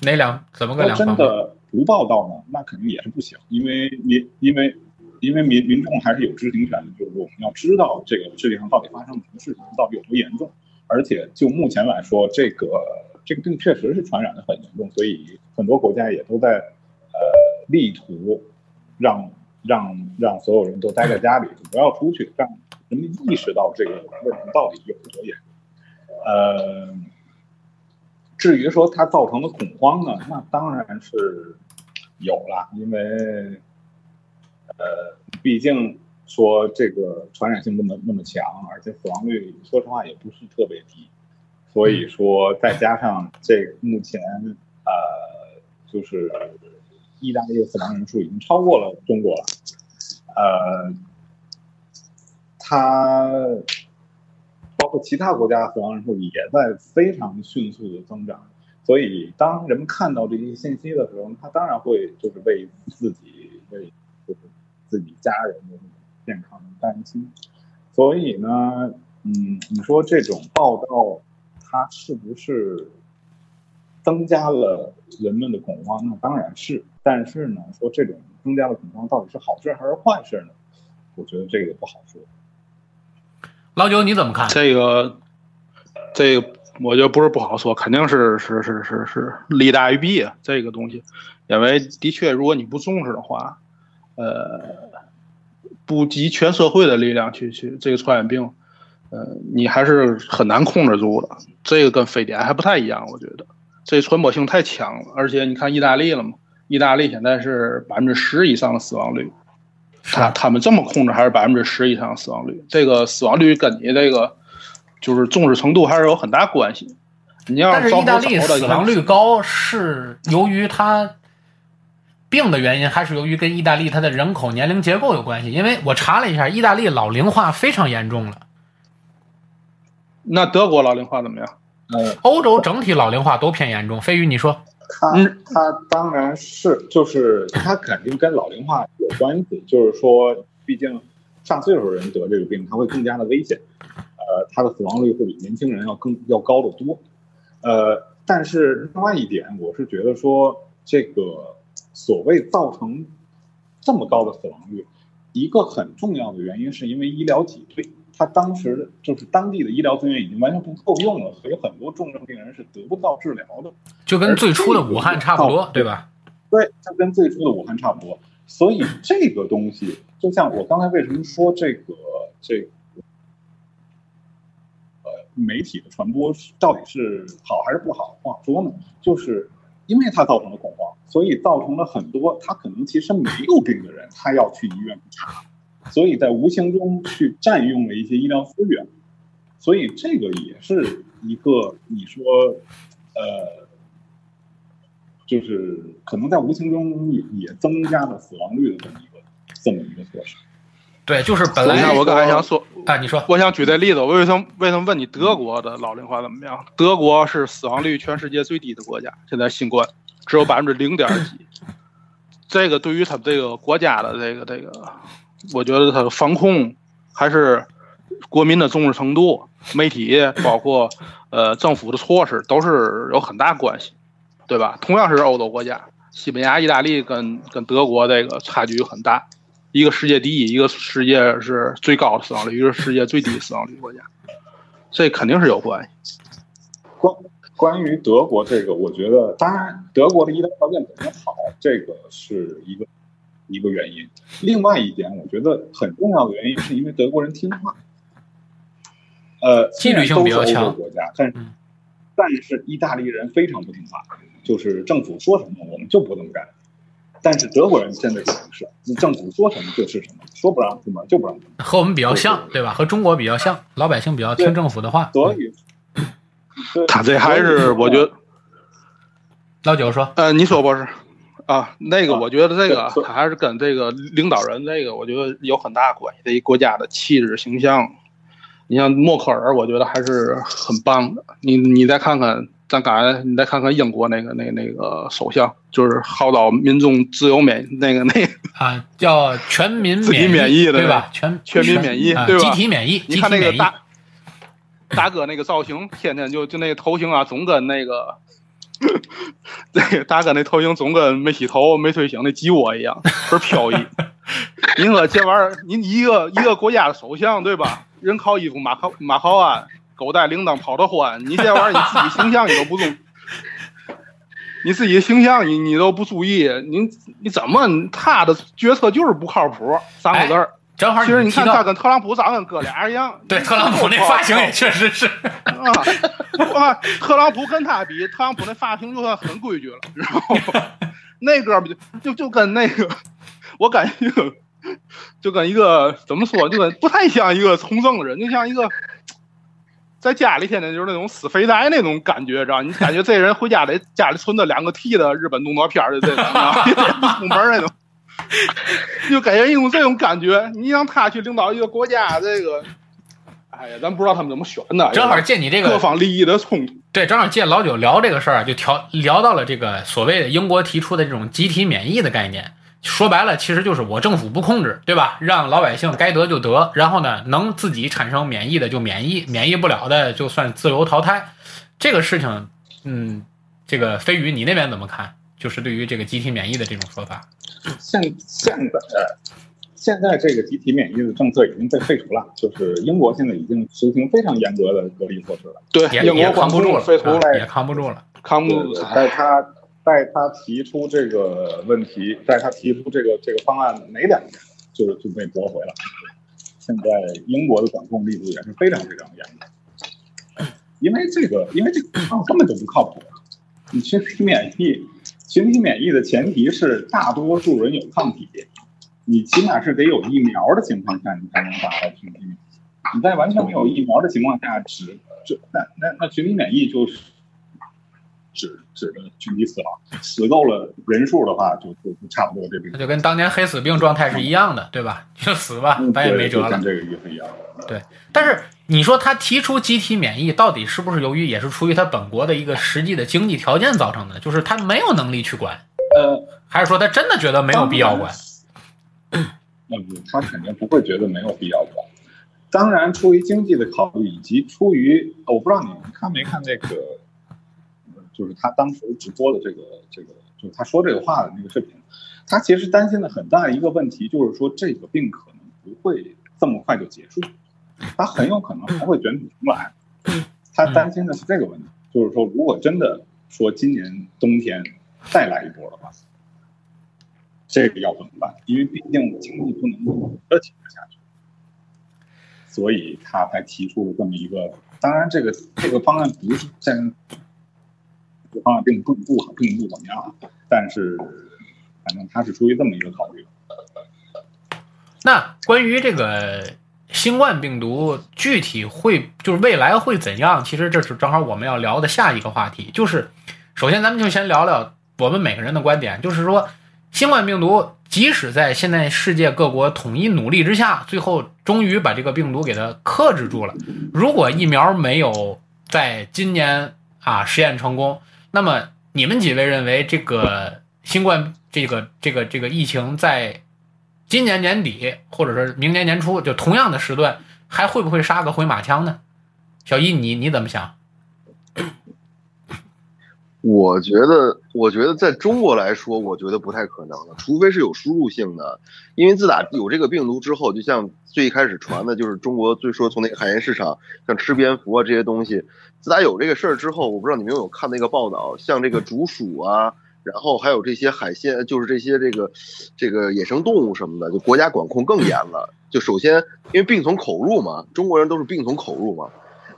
哪两怎么个两方面？的不报道呢，那肯定也是不行，因为民因为因为民民众还是有知情权的，就是我们要知道这个世界上到底发生了什么事情，到底有多严重。而且就目前来说，这个这个病确实是传染的很严重，所以很多国家也都在呃力图让让让所有人都待在家里，不要出去，让人们意识到这个问题到底有多严重。呃，至于说它造成的恐慌呢，那当然是有了，因为呃，毕竟说这个传染性那么那么强，而且死亡率说实话也不是特别低，所以说再加上这目前呃，就是意大利的死亡人数已经超过了中国了，呃，它包括其他国家的死亡人数也在非常迅速的增长。所以，当人们看到这些信息的时候，他当然会就是为自己、为就是自己家人的健康担心。所以呢，嗯，你说这种报道，它是不是增加了人们的恐慌？那当然是。但是呢，说这种增加了恐慌到底是好事还是坏事呢？我觉得这个不好说。老九你怎么看？这个，这个我觉得不是不好说，肯定是是是是是利大于弊啊，这个东西，因为的确，如果你不重视的话，呃，不集全社会的力量去去这个传染病，呃，你还是很难控制住的。这个跟非典还不太一样，我觉得这传播性太强了，而且你看意大利了嘛，意大利现在是百分之十以上的死亡率。他他们这么控制还是百分之十以上的死亡率，这个死亡率跟你这个就是重视程度还是有很大关系。你要但是意大利死亡率高是由于它病的原因，还是由于跟意大利它的人口年龄结构有关系？因为我查了一下，意大利老龄化非常严重了，那德国老龄化怎么样？呃，欧洲整体老龄化都偏严重。飞宇，你说？它嗯它当然是，就是它肯定跟老龄化有关系，就是说，毕竟上岁数人得这个病，它会更加的危险，呃，它的死亡率会比年轻人要更要高得多，呃，但是另外一点，我是觉得说，这个所谓造成这么高的死亡率，一个很重要的原因是因为医疗挤兑。他当时就是当地的医疗资源已经完全不够用了，所以很多重症病人是得不到治疗的。就跟最初的武汉差不多，对吧？对，就跟最初的武汉差不多。所以这个东西，就像我刚才为什么说这个这媒体的传播到底是好还是不好，不好说呢？就是因为它造成了恐慌，所以造成了很多他可能其实没有病的人，他要去医院查，所以在无形中去占用了一些医疗资源。所以这个也是一个你说呃。就是可能在无形中也也增加了死亡率的这么一个这么一个措施。对，就是本来，我刚才想说，啊，你说我想举这例子，我为什么为什么问你德国的老龄化怎么样？德国是死亡率全世界最低的国家，现在新冠只有百分之零点几。这个对于他这个国家的这个这个，我觉得它的防控还是国民的重视程度、媒体包括呃政府的措施都是有很大关系。对吧？同样是欧洲国家，西班牙、意大利跟跟德国这个差距很大，一个世界第一，一个世界是最高的死亡率，一个世界最低死亡率国家，这肯定是有关系。关关于德国这个，我觉得当然德国的医疗条件本身好，这个是一个一个原因。另外一点，我觉得很重要的原因是因为德国人听话，呃，纪律性比较强国家，但是但是意大利人非常不听话。就是政府说什么，我们就不这么干。但是德国人现在就不是，你政府说什么就是什么，说不让出门就不让出门。和我们比较像，对吧？和中国比较像，老百姓比较听政府的话。所以，他这还是我觉得，老九说，呃，你说博士啊，那个啊我觉得这个对他还是跟这个领导人这个我觉得有很大关系，这一国家的气质形象。你像默克尔，我觉得还是很棒的。你你再看看，咱刚才你再看看英国那个那那个首相，就是号召民众自由免那个那个啊，叫全民自己免疫疫的对吧？全全民免疫啊对吧集体免疫，你看那个大大哥那个造型，天天就就那个头型啊，总跟那个 那个大哥那头型总跟没洗头、没睡醒那鸡窝一样，倍儿飘逸。您说这玩意儿，您一个一个国家的首相对吧？人靠衣服，马靠马靠鞍，狗带铃铛跑得欢。你这玩意儿，你自己形象你都不注，你自己形象你你都不注意，你你怎么他的决策就是不靠谱？三个字儿。正好其实你看他，跟特朗普长跟哥俩一样。对特朗普那发型也确实是，啊，啊，特朗普跟他比，特朗普那发型就算很规矩了，然后那哥们就就就跟那个，我感觉就就跟一个怎么说，就跟不太像一个从政的人，就像一个在家里天天就是那种死肥宅那种感觉，知道？你感觉这人回家得家里存着两个 T 的日本动作片儿的这种出门那种。就给人一种这种感觉，你让他去领导一个国家，这个，哎呀，咱不知道他们怎么选的。正好借你这个各个方利益的冲突。对，正好借老九聊这个事儿啊，就调聊到了这个所谓的英国提出的这种集体免疫的概念。说白了，其实就是我政府不控制，对吧？让老百姓该得就得，然后呢，能自己产生免疫的就免疫，免疫不了的就算自由淘汰。这个事情，嗯，这个飞鱼你那边怎么看？就是对于这个集体免疫的这种说法，现现在现在这个集体免疫的政策已经被废除了，就是英国现在已经实行非常严格的隔离措施了。对，也也英国扛不住了，废除了，啊也扛不住了。扛不住对，在他在他提出这个问题，在他提出这个这个方案没两年，就就被驳回了。现在英国的管控力度也是非常非常严的，因为这个因为这个方案根本就不靠谱。你群体免疫，群体免疫的前提是大多数人有抗体，你起码是得有疫苗的情况下，你才能达到群体免疫。你在完全没有疫苗的情况下，只这那那那群体免疫就是只指的群体死亡，死够了人数的话，就就就差不多这个那。就跟当年黑死病状态是一样的，对吧？就死吧，嗯咱也没辙了跟。这个意思一样。对但是你说他提出集体免疫，到底是不是由于也是出于他本国的一个实际的经济条件造成的？就是他没有能力去管，呃，还是说他真的觉得没有必要管？那不，他肯定不会觉得没有必要管。当然，出于经济的考虑，以及出于我不知道你们看没看那个，呃就是他当时直播的这个这个，就是他说这个话的那个视频，他其实担心的很大一个问题就是说，这个病可能不会这么快就结束，他很有可能还会卷土重来。他担心的是这个问题，就是说，如果真的说今年冬天再来一波的话，这个要怎么办？因为毕竟经济不能够的情况下去，所以他才提出了这么一个。当然，这个这个方案不是现在这个方案并不不好，并不怎么样，但是反正他是出于这么一个考虑。那关于这个新冠病毒具体会就是未来会怎样？其实这是正好我们要聊的下一个话题，就是首先咱们就先聊聊我们每个人的观点，就是说新冠病毒即使在现在世界各国统一努力之下，最后终于把这个病毒给它克制住了。如果疫苗没有在今年啊实验成功，那么你们几位认为这个新冠这个这个这个疫情在今年年底或者是明年年初，就同样的时段，还会不会杀个回马枪呢？小一，你你怎么想？我觉得，我觉得在中国来说，我觉得不太可能了，除非是有输入性的。因为自打有这个病毒之后，就像最一开始传的，就是中国最说从那个海鲜市场，像吃蝙蝠啊这些东西，自打有这个事儿之后，我不知道你们有没有看那个报道，像这个竹鼠啊，然后还有这些海鲜，就是这些这个这个野生动物什么的，就国家管控更严了。就首先，因为病从口入嘛，中国人都是病从口入嘛。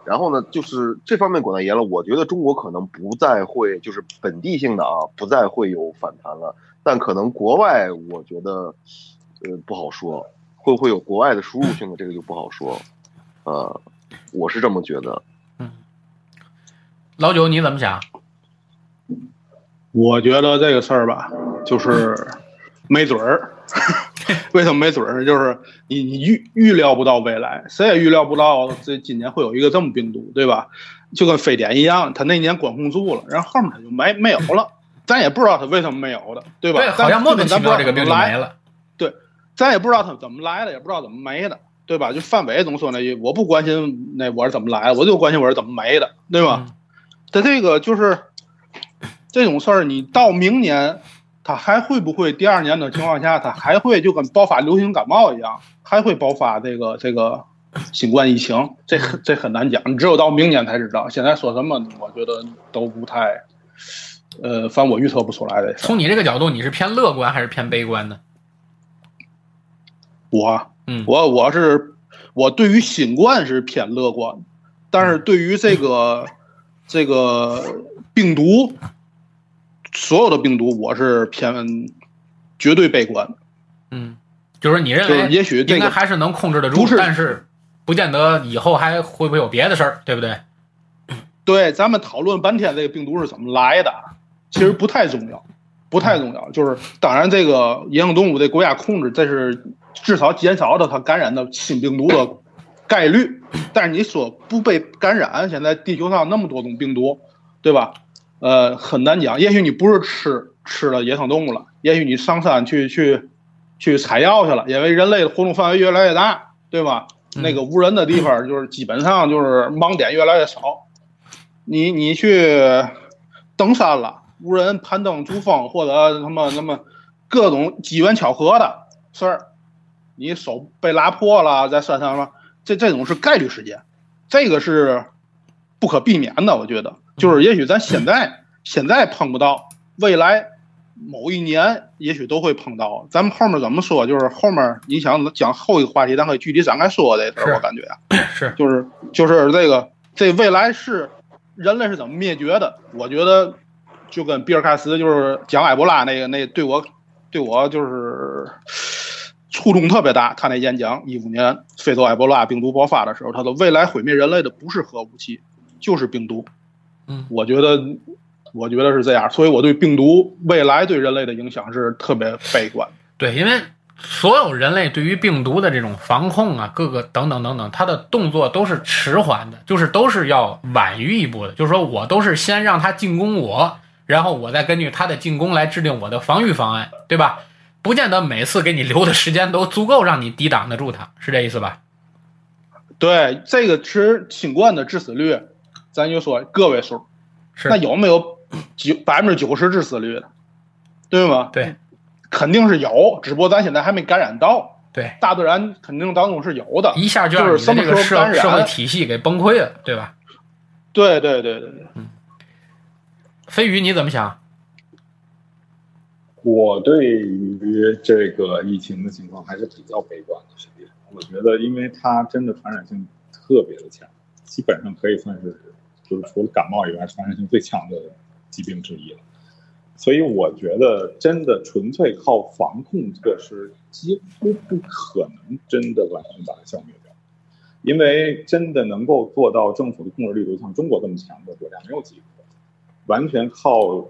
然后呢，就是这方面管得严了，我觉得中国可能不再会，就是本地性的啊，不再会有反弹了。但可能国外我觉得呃不好说，会不会有国外的输入性的这个就不好说，呃，我是这么觉得。老九你怎么想？我觉得这个事儿吧，就是没准儿。为什么没准儿？就是你你预预料不到未来，谁也预料不到这今年会有一个这么病毒，对吧？就跟非典一样，他那年管控住了，然后后面他就没没有了，咱也不知道他为什么没有的，对吧？对，好像莫名其妙这个病就没了。对，咱也不知道他怎么来的，也不知道怎么没的，对吧？就范伟总说那句：“我不关心那我是怎么来的，我就关心我是怎么没的，对吧？”他这个就是这种事儿，你到明年，他还会不会第二年的情况下，他还会就跟爆发流行感冒一样，还会爆发这个这个新冠疫情？这这很难讲，你只有到明年才知道。现在说什么，我觉得都不太，呃，反正我预测不出来的。从你这个角度，你是偏乐观还是偏悲观呢？我，嗯，我我是我对于新冠是偏乐观，但是对于这个。这个病毒，所有的病毒，我是偏绝对悲观。嗯，就是你认为，也许应该还是能控制得住，但是不见得以后还会不会有别的事儿，对不对？对，咱们讨论半天这个病毒是怎么来的，其实不太重要，不太重要。就是当然，这个野生动物的国家控制，这是至少减少了它感染的新病毒的。概率，但是你说不被感染，现在地球上那么多种病毒，对吧？呃，很难讲。也许你不是吃吃了野生动物了，也许你上山去去去采药去了，因为人类的活动范围越来越大，对吧？那个无人的地方就是基本上就是盲点越来越少。你你去登山了，无人攀登珠峰或者什么什么各种机缘巧合的事儿，你手被拉破了，在山上了。这这种是概率事件，这个是不可避免的。我觉得，就是也许咱现在现在碰不到，未来某一年也许都会碰到。咱们后面怎么说？就是后面你想讲后一个话题，咱可以具体展开说这事儿。我感觉啊，是就是就是这个这未来是人类是怎么灭绝的？我觉得就跟比尔盖茨就是讲埃博拉那个那对我对我就是。触动特别大，他那演讲，一五年非洲埃博拉病毒爆发的时候，他说未来毁灭人类的不是核武器，就是病毒。嗯，我觉得，我觉得是这样，所以我对病毒未来对人类的影响是特别悲观。对，因为所有人类对于病毒的这种防控啊，各个等等等等，它的动作都是迟缓的，就是都是要晚于一步的。就是说我都是先让它进攻我，然后我再根据它的进攻来制定我的防御方案，对吧？不见得每次给你留的时间都足够让你抵挡得住，它是这意思吧？对，这个其实新冠的致死率，咱就说个位数，那有没有九百分之九十致死率的？对吗？对，肯定是有，只不过咱现在还没感染到。对，大自然肯定当中是有的，一下就让这个社社会体系给崩溃了，对吧？对对对对对，嗯。飞鱼你怎么想？我对于这个疫情的情况还是比较悲观的。实际上，我觉得，因为它真的传染性特别的强，基本上可以算是就是除了感冒以外传染性最强的疾病之一了。所以，我觉得真的纯粹靠防控措施几乎不可能真的完全把它消灭掉，因为真的能够做到政府的控制力度像中国这么强的国家没有几个，完全靠。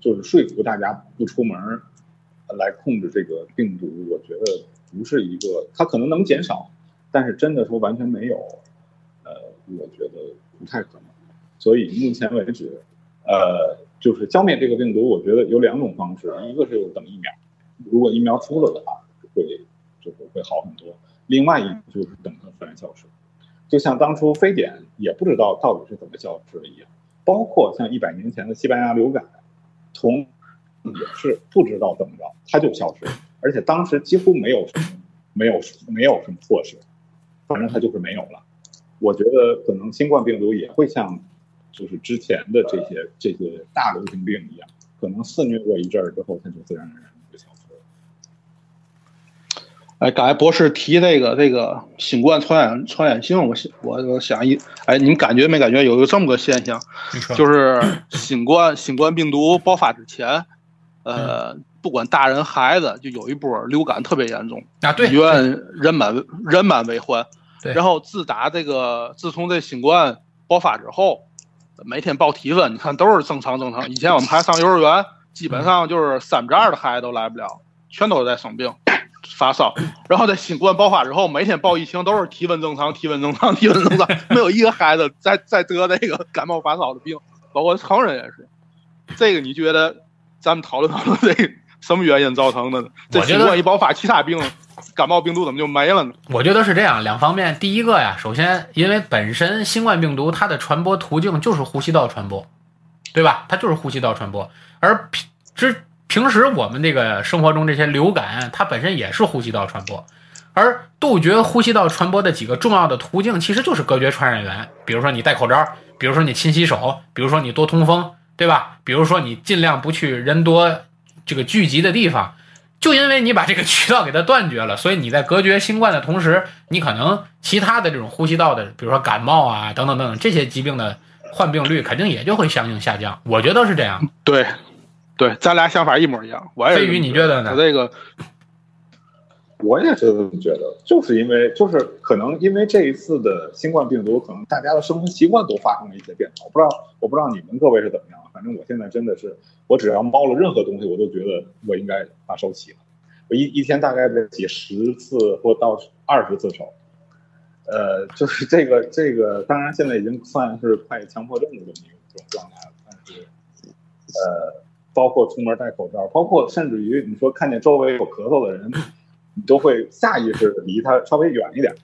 就是说服大家不出门来控制这个病毒，我觉得不是一个，它可能能减少，但是真的说完全没有，呃，我觉得不太可能。所以目前为止，呃，就是消灭这个病毒，我觉得有两种方式，一个是等疫苗，如果疫苗出了的话，会就是会好很多；另外一就是等它自然消失，就像当初非典也不知道到底是怎么消失的一样，包括像一百年前的西班牙流感。从也是不知道怎么着，它就消失了，而且当时几乎没有什么，没有没有什么措施，反正它就是没有了。我觉得可能新冠病毒也会像，就是之前的这些这些大流行病一样，可能肆虐过一阵儿之后，它就自然而然就消失了。哎，刚才博士提这个这个新冠传染传染性，我想我我想一，哎，你们感觉没感觉有一个这么个现象，就是新冠新冠病毒爆发之前，呃，不管大人孩子，就有一波流感特别严重，啊，对医，院人满人满为患。然后自打这个自从这新冠爆发之后，每天报体温，你看都是正常正常。以前我们还上幼儿园，基本上就是三分之二的孩子都来不了，全都是在生病。发烧，然后在新冠爆发之后，每天报疫情都是体温正常，体温正常，体温正常，没有一个孩子再再得那个感冒发烧的病，包括成人也是。这个你觉得咱们讨论讨论这个什么原因造成的呢？这我觉得新冠一爆发，其他病感冒病毒怎么就没了呢？我觉得是这样，两方面。第一个呀，首先因为本身新冠病毒它的传播途径就是呼吸道传播，对吧？它就是呼吸道传播，而平之平时我们这个生活中这些流感，它本身也是呼吸道传播。而杜绝呼吸道传播的几个重要的途径，其实就是隔绝传染源，比如说你戴口罩，比如说你勤洗手，比如说你多通风，对吧？比如说你尽量不去人多这个聚集的地方。就因为你把这个渠道给它断绝了，所以你在隔绝新冠的同时，你可能其他的这种呼吸道的，比如说感冒啊等等等等这些疾病的患病率肯定也就会相应下降。我觉得是这样。对，对，咱俩想法一模一样。我也是飞宇你觉得呢他这个我也是这么觉得，就是因为就是可能因为这一次的新冠病毒，可能大家的生活习惯都发生了一些变化。我不知道，我不知道你们各位是怎么样，反正我现在真的是，我只要猫了任何东西，我都觉得我应该把手洗了。我一一天大概得洗十次或到二十次手。呃，就是这个这个，当然现在已经算是快强迫症的这么一种状态了，但是呃，包括出门戴口罩，包括甚至于你说看见周围有咳嗽的人，你都会下意识的离他稍微远一点。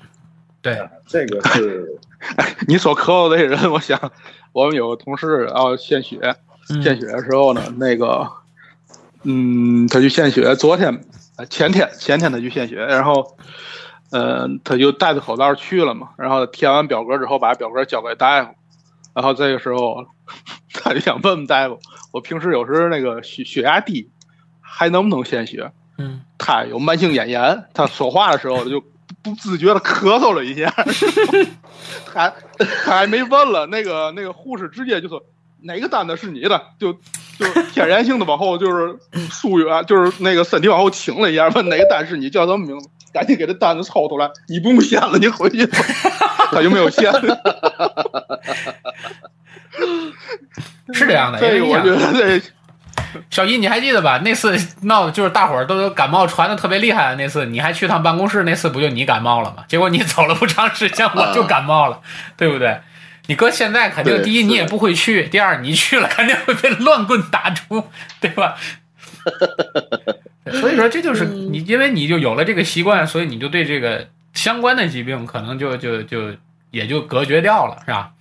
对，呃这个是 你所咳嗽的人，我想我们有个同事要献血，嗯献血的时候呢，那个，嗯，他去献血，昨天、呃前天、前天他去献血，然后，呃，他就戴着口罩去了嘛，然后填完表格之后，把表格交给大夫，然后这个时候 他就想问问大夫，我平时有时那个血血压低，还能不能献血？嗯，他有慢性咽炎，他说话的时候就不自觉的咳嗽了一下，还他还没问了，那个那个护士直接就说哪个单子是你的，就就天然性的往后就是疏远，就是那个身体往后倾了一下，问哪个单是你，叫什么名字，赶紧给这单子抽出来，你不用献了，你回去吧。他就没有献，是这样的。因为你想这个我觉得这小姨，你还记得吧？那次闹的就是大伙儿都感冒传的特别厉害的那次，你还去趟办公室，那次不就你感冒了吗？结果你走了不长时间，我就感冒了，对不对？你搁现在肯定，第一你也不会去，第二你去了肯定会被乱棍打出，对吧？所以说这就是你，因为你就有了这个习惯，所以你就对这个相关的疾病可能就就就也就隔绝掉了，是吧？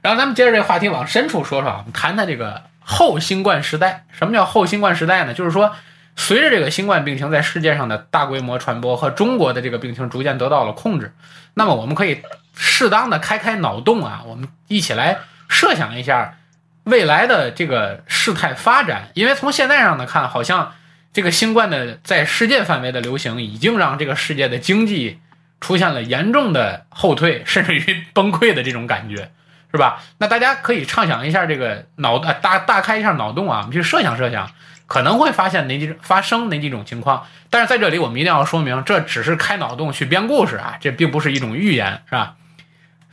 然后咱们接着这个话题往深处说说啊，我们谈谈这个后新冠时代。什么叫后新冠时代呢？就是说，随着这个新冠病情在世界上的大规模传播和中国的这个病情逐渐得到了控制，那么我们可以适当的开开脑洞啊，我们一起来设想一下未来的这个事态发展。因为从现在上呢看，好像这个新冠的在世界范围的流行，已经让这个世界的经济出现了严重的后退，甚至于崩溃的这种感觉。是吧？那大家可以畅想一下这个脑呃大大开一下脑洞啊，我们去设想设想，可能会发现哪几种发生哪几种情况。但是在这里我们一定要说明，这只是开脑洞去编故事啊，这并不是一种预言，是吧？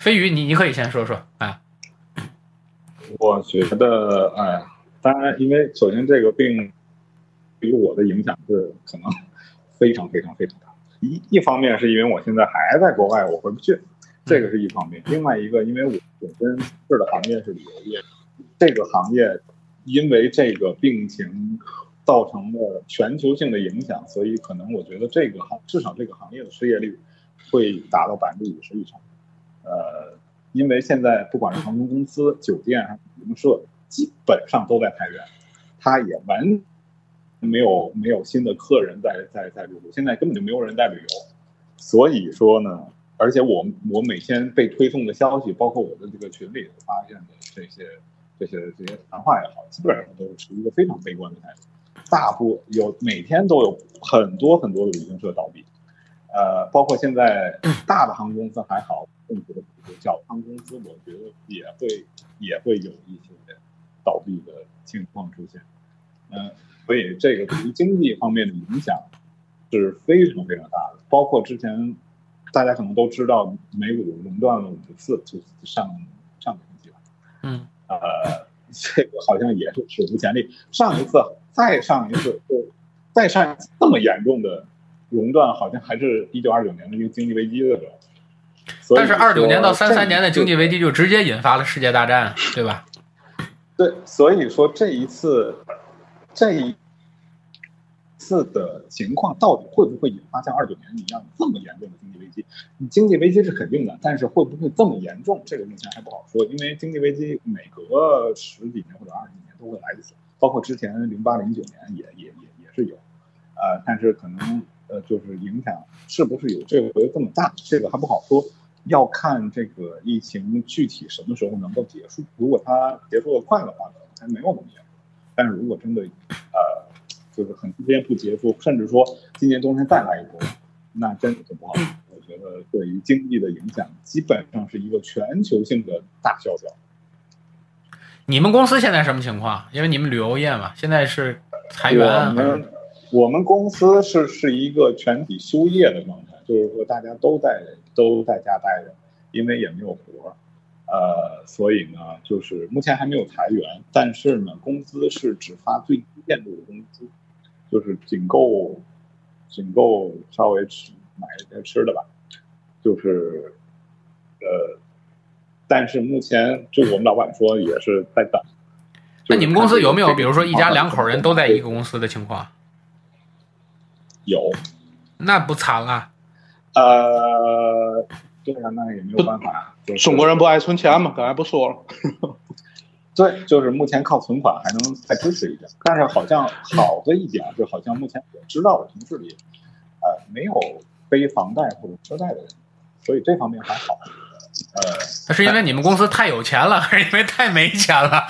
飞宇，你你可以先说说啊。我觉得，哎，当然，因为首先这个病对于我的影响是可能非常非常非常大。一一方面是因为我现在还在国外，我回不去，这个是一方面。另外一个，因为我本身是的行业是旅游业，这个行业因为这个病情造成的全球性的影响，所以可能我觉得这个行至少这个行业的失业率会达到百分之五十以上。呃，因为现在不管是航空公司、酒店旅行社，基本上都在裁员，它也完没有没有新的客人在在在入住，现在根本就没有人在旅游，所以说呢，而且我我每天被推送的消息，包括我的这个群里发现的这些这些这些谈话也好，基本上都是持一个非常悲观的态度，大部有每天都有很多很多的旅行社倒闭。呃，包括现在大的航空公司还好，政府的补助，小康公司我觉得也会也会有一些倒闭的情况出现。嗯，所以这个对于经济方面的影响是非常非常大的。包括之前大家可能都知道，美股熔断了五次，就上上个星期吧，嗯，呃，这个好像也是史无前例。上一次，再上一次，就再上一次这么严重的熔断，好像还是一九二九年的一个经济危机的时候。但是二九年到三说三年的经济危机就直接引发了世界大战，对吧？对，所以说这一次，这一次的情况到底会不会引发像二九年一样这么严重的经济危机？经济危机是肯定的，但是会不会这么严重，这个目前还不好说。因为经济危机每隔十几年或者二十几年都会来一次，包括之前零八零九年也也也也是有，呃，但是可能呃就是影响是不是有这回这么大，这个还不好说。要看这个疫情具体什么时候能够结束。如果它结束的快的话，可能还没有那么严重。但是如果真的呃，就是很长时间不结束，甚至说今年冬天再来一波，那真的就不好说。我觉得对于经济的影响，基本上是一个全球性的大萧条。你们公司现在什么情况？因为你们旅游业嘛，现在是裁员我们公司是是一个全体休业的状态，就是说大家都在都在家待着，因为也没有活儿，呃，所以呢，就是目前还没有裁员，但是呢，工资是只发最低限度的工资，就是仅够仅够稍微吃买一些吃的吧，就是呃，但是目前就我们老板说也是在等。那你们公司有没有，比如说一家两口人都在一个公司的情况？有，那不惨啊？呃，对啊，那也没有办法。就是中国人不爱存钱嘛，刚才不说了。对，就是目前靠存款还能再支持一点，但是好像好的一点就好像目前我知道的城市里，呃，没有背房贷或者车贷的人，所以这方面还好。呃，那是因为你们公司太有钱了，还 是因为太没钱了？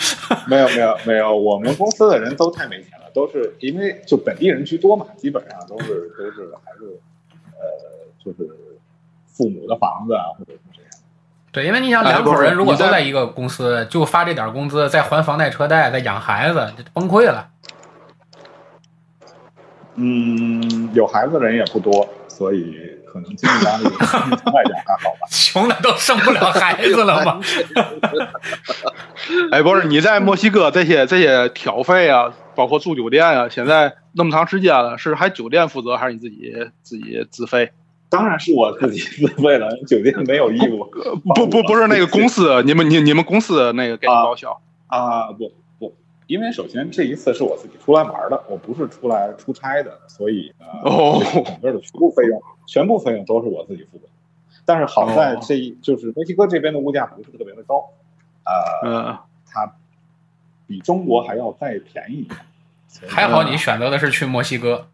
没有没有没有，我们公司的人都太没钱了，都是因为就本地人居多嘛，基本上都是都是还是呃，就是父母的房子啊，或者是这样。对，因为你想哎两口人如果都在一个公司，就发这点工资，再还房贷车贷，再养孩子，就崩溃了。嗯，有孩子的人也不多，所以可能经济压力相对来讲还好吧。穷的都生不了孩子了吧？哎，不是你在墨西哥这些这些挑费啊，包括住酒店啊，现在那么长时间了，是还酒店负责，还是你自己自己自费？当然是我自己自费了，酒店没有义务。不不不是那个公司，你们你你们公司那个给你报销。啊，不不，因为首先这一次是我自己出来玩的，我不是出来出差的，所以呃，哦这个整个的全部费用，全部费用都是我自己付的。但是好在哦这一就是墨西哥这边的物价不是特别的高，呃，嗯，它比中国还要再便宜一点。还好你选择的是去墨西哥。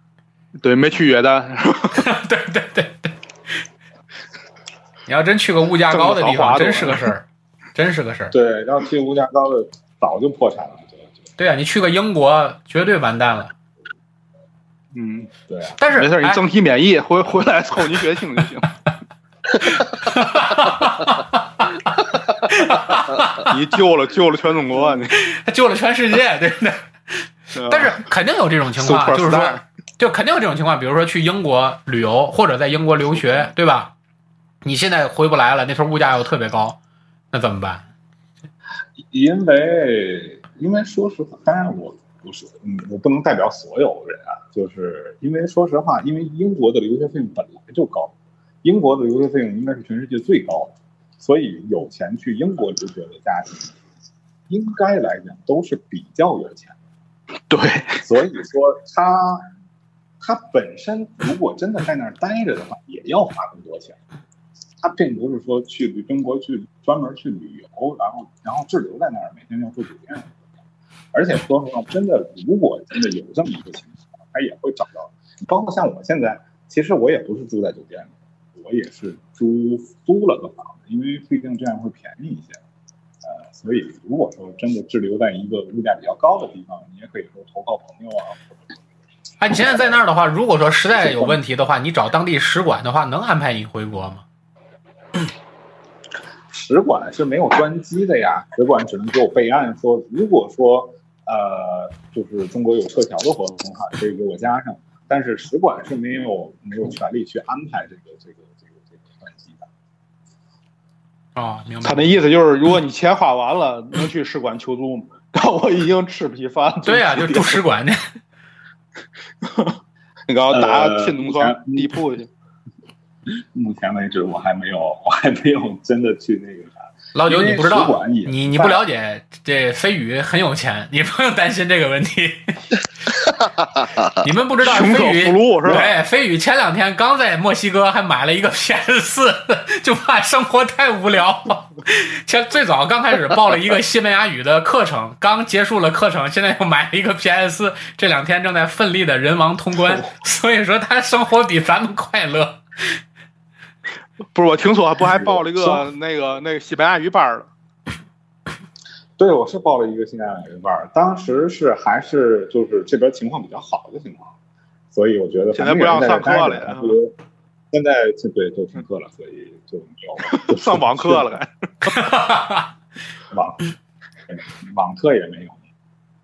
对，没去约旦。对对对对，你要真去个物价高的地方，真是个事儿，真是个事儿。对，要去物价高的早就破产了，对啊，你去个英国绝对完蛋了。嗯，对啊。但是没事，你哎整体免疫，回回来凑你血清就行。你救了救了全中国，你。他救了全世界，对不对？但是肯定有这种情况，就是说，就肯定有这种情况，比如说去英国旅游或者在英国留学，对吧？你现在回不来了，那时候物价又特别高，那怎么办？因为因为说实话，当然我不是，嗯，我不能代表所有人啊，就是因为说实话，因为英国的留学费用本来就高，英国的留学费用应该是全世界最高的，所以有钱去英国留学的家庭，应该来讲都是比较有钱的。对，所以说他他本身如果真的在那儿待着的话，也要花更多钱。他并不是说去中国去专门去旅游，然后然后滞留在那儿，每天要住酒店。而且说实话，真的如果真的有这么一个情况，他也会找到。包括像我现在，其实我也不是住在酒店的，我也是租租了个房子，因为毕竟这样会便宜一些。呃，所以如果说真的滞留在一个物价比较高的地方，你也可以说投靠朋友啊，哎，你现在在那儿的话，如果说实在有问题的话，你找当地使馆的话，能安排你回国吗？使馆是没有专机的呀，使馆只能给我备案说，如果说呃，就是中国有撤侨的活动哈，可以给我加上。但是使馆是没有没有权利去安排这个这个。白。他那意思就是，如果你钱花完了，能去使馆求助吗？但我已经吃不起饭了。对呀、就住使馆去。你给我打呃天通川地铺去。目前为止，我还没有，我还没有真的去那个啥。老九，你不知道你你不了解，这飞宇很有钱，你不用担心这个问题。你们不知道，飞宇对，飞宇前两天刚在墨西哥还买了一个 PS 四，就怕生活太无聊。前最早刚开始报了一个西班牙语的课程，刚结束了课程，现在又买了一个 PS 四，这两天正在奋力的人王通关，所以说他生活比咱们快乐。不是，我听说不还 报了一个那个那个西班牙语班？对，我是报了一个西班牙语班儿，当时是还是就是这边情况比较好的情况，所以我觉得现在不让上课了现在是对都停课了，所以就没有就 上网课了该。网网课也没有，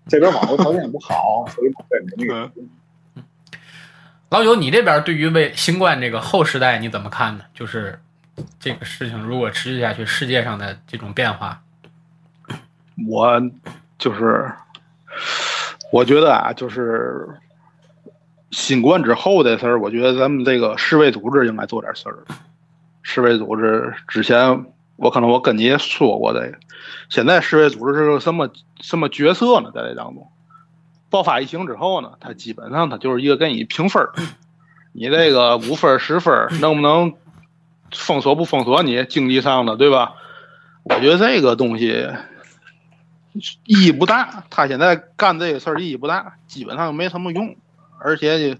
这边网络条件也不好，所以网课也没那个。老九，你这边对于为新冠这个后时代你怎么看呢？就是这个事情如果持续下去，世界上的这种变化，我就是，我觉得啊，就是新冠之后的事儿，我觉得咱们这个世卫组织应该做点事儿。世卫组织之前，我可能我跟你也说过这个，现在世卫组织是什么什么角色呢？在这当中，爆发疫情之后呢，它基本上它就是一个给你评分儿，你这个五分十分能不能封锁不封锁你经济上的，对吧？我觉得这个东西意义不大，他现在干这个事儿意义不大，基本上没什么用，而且，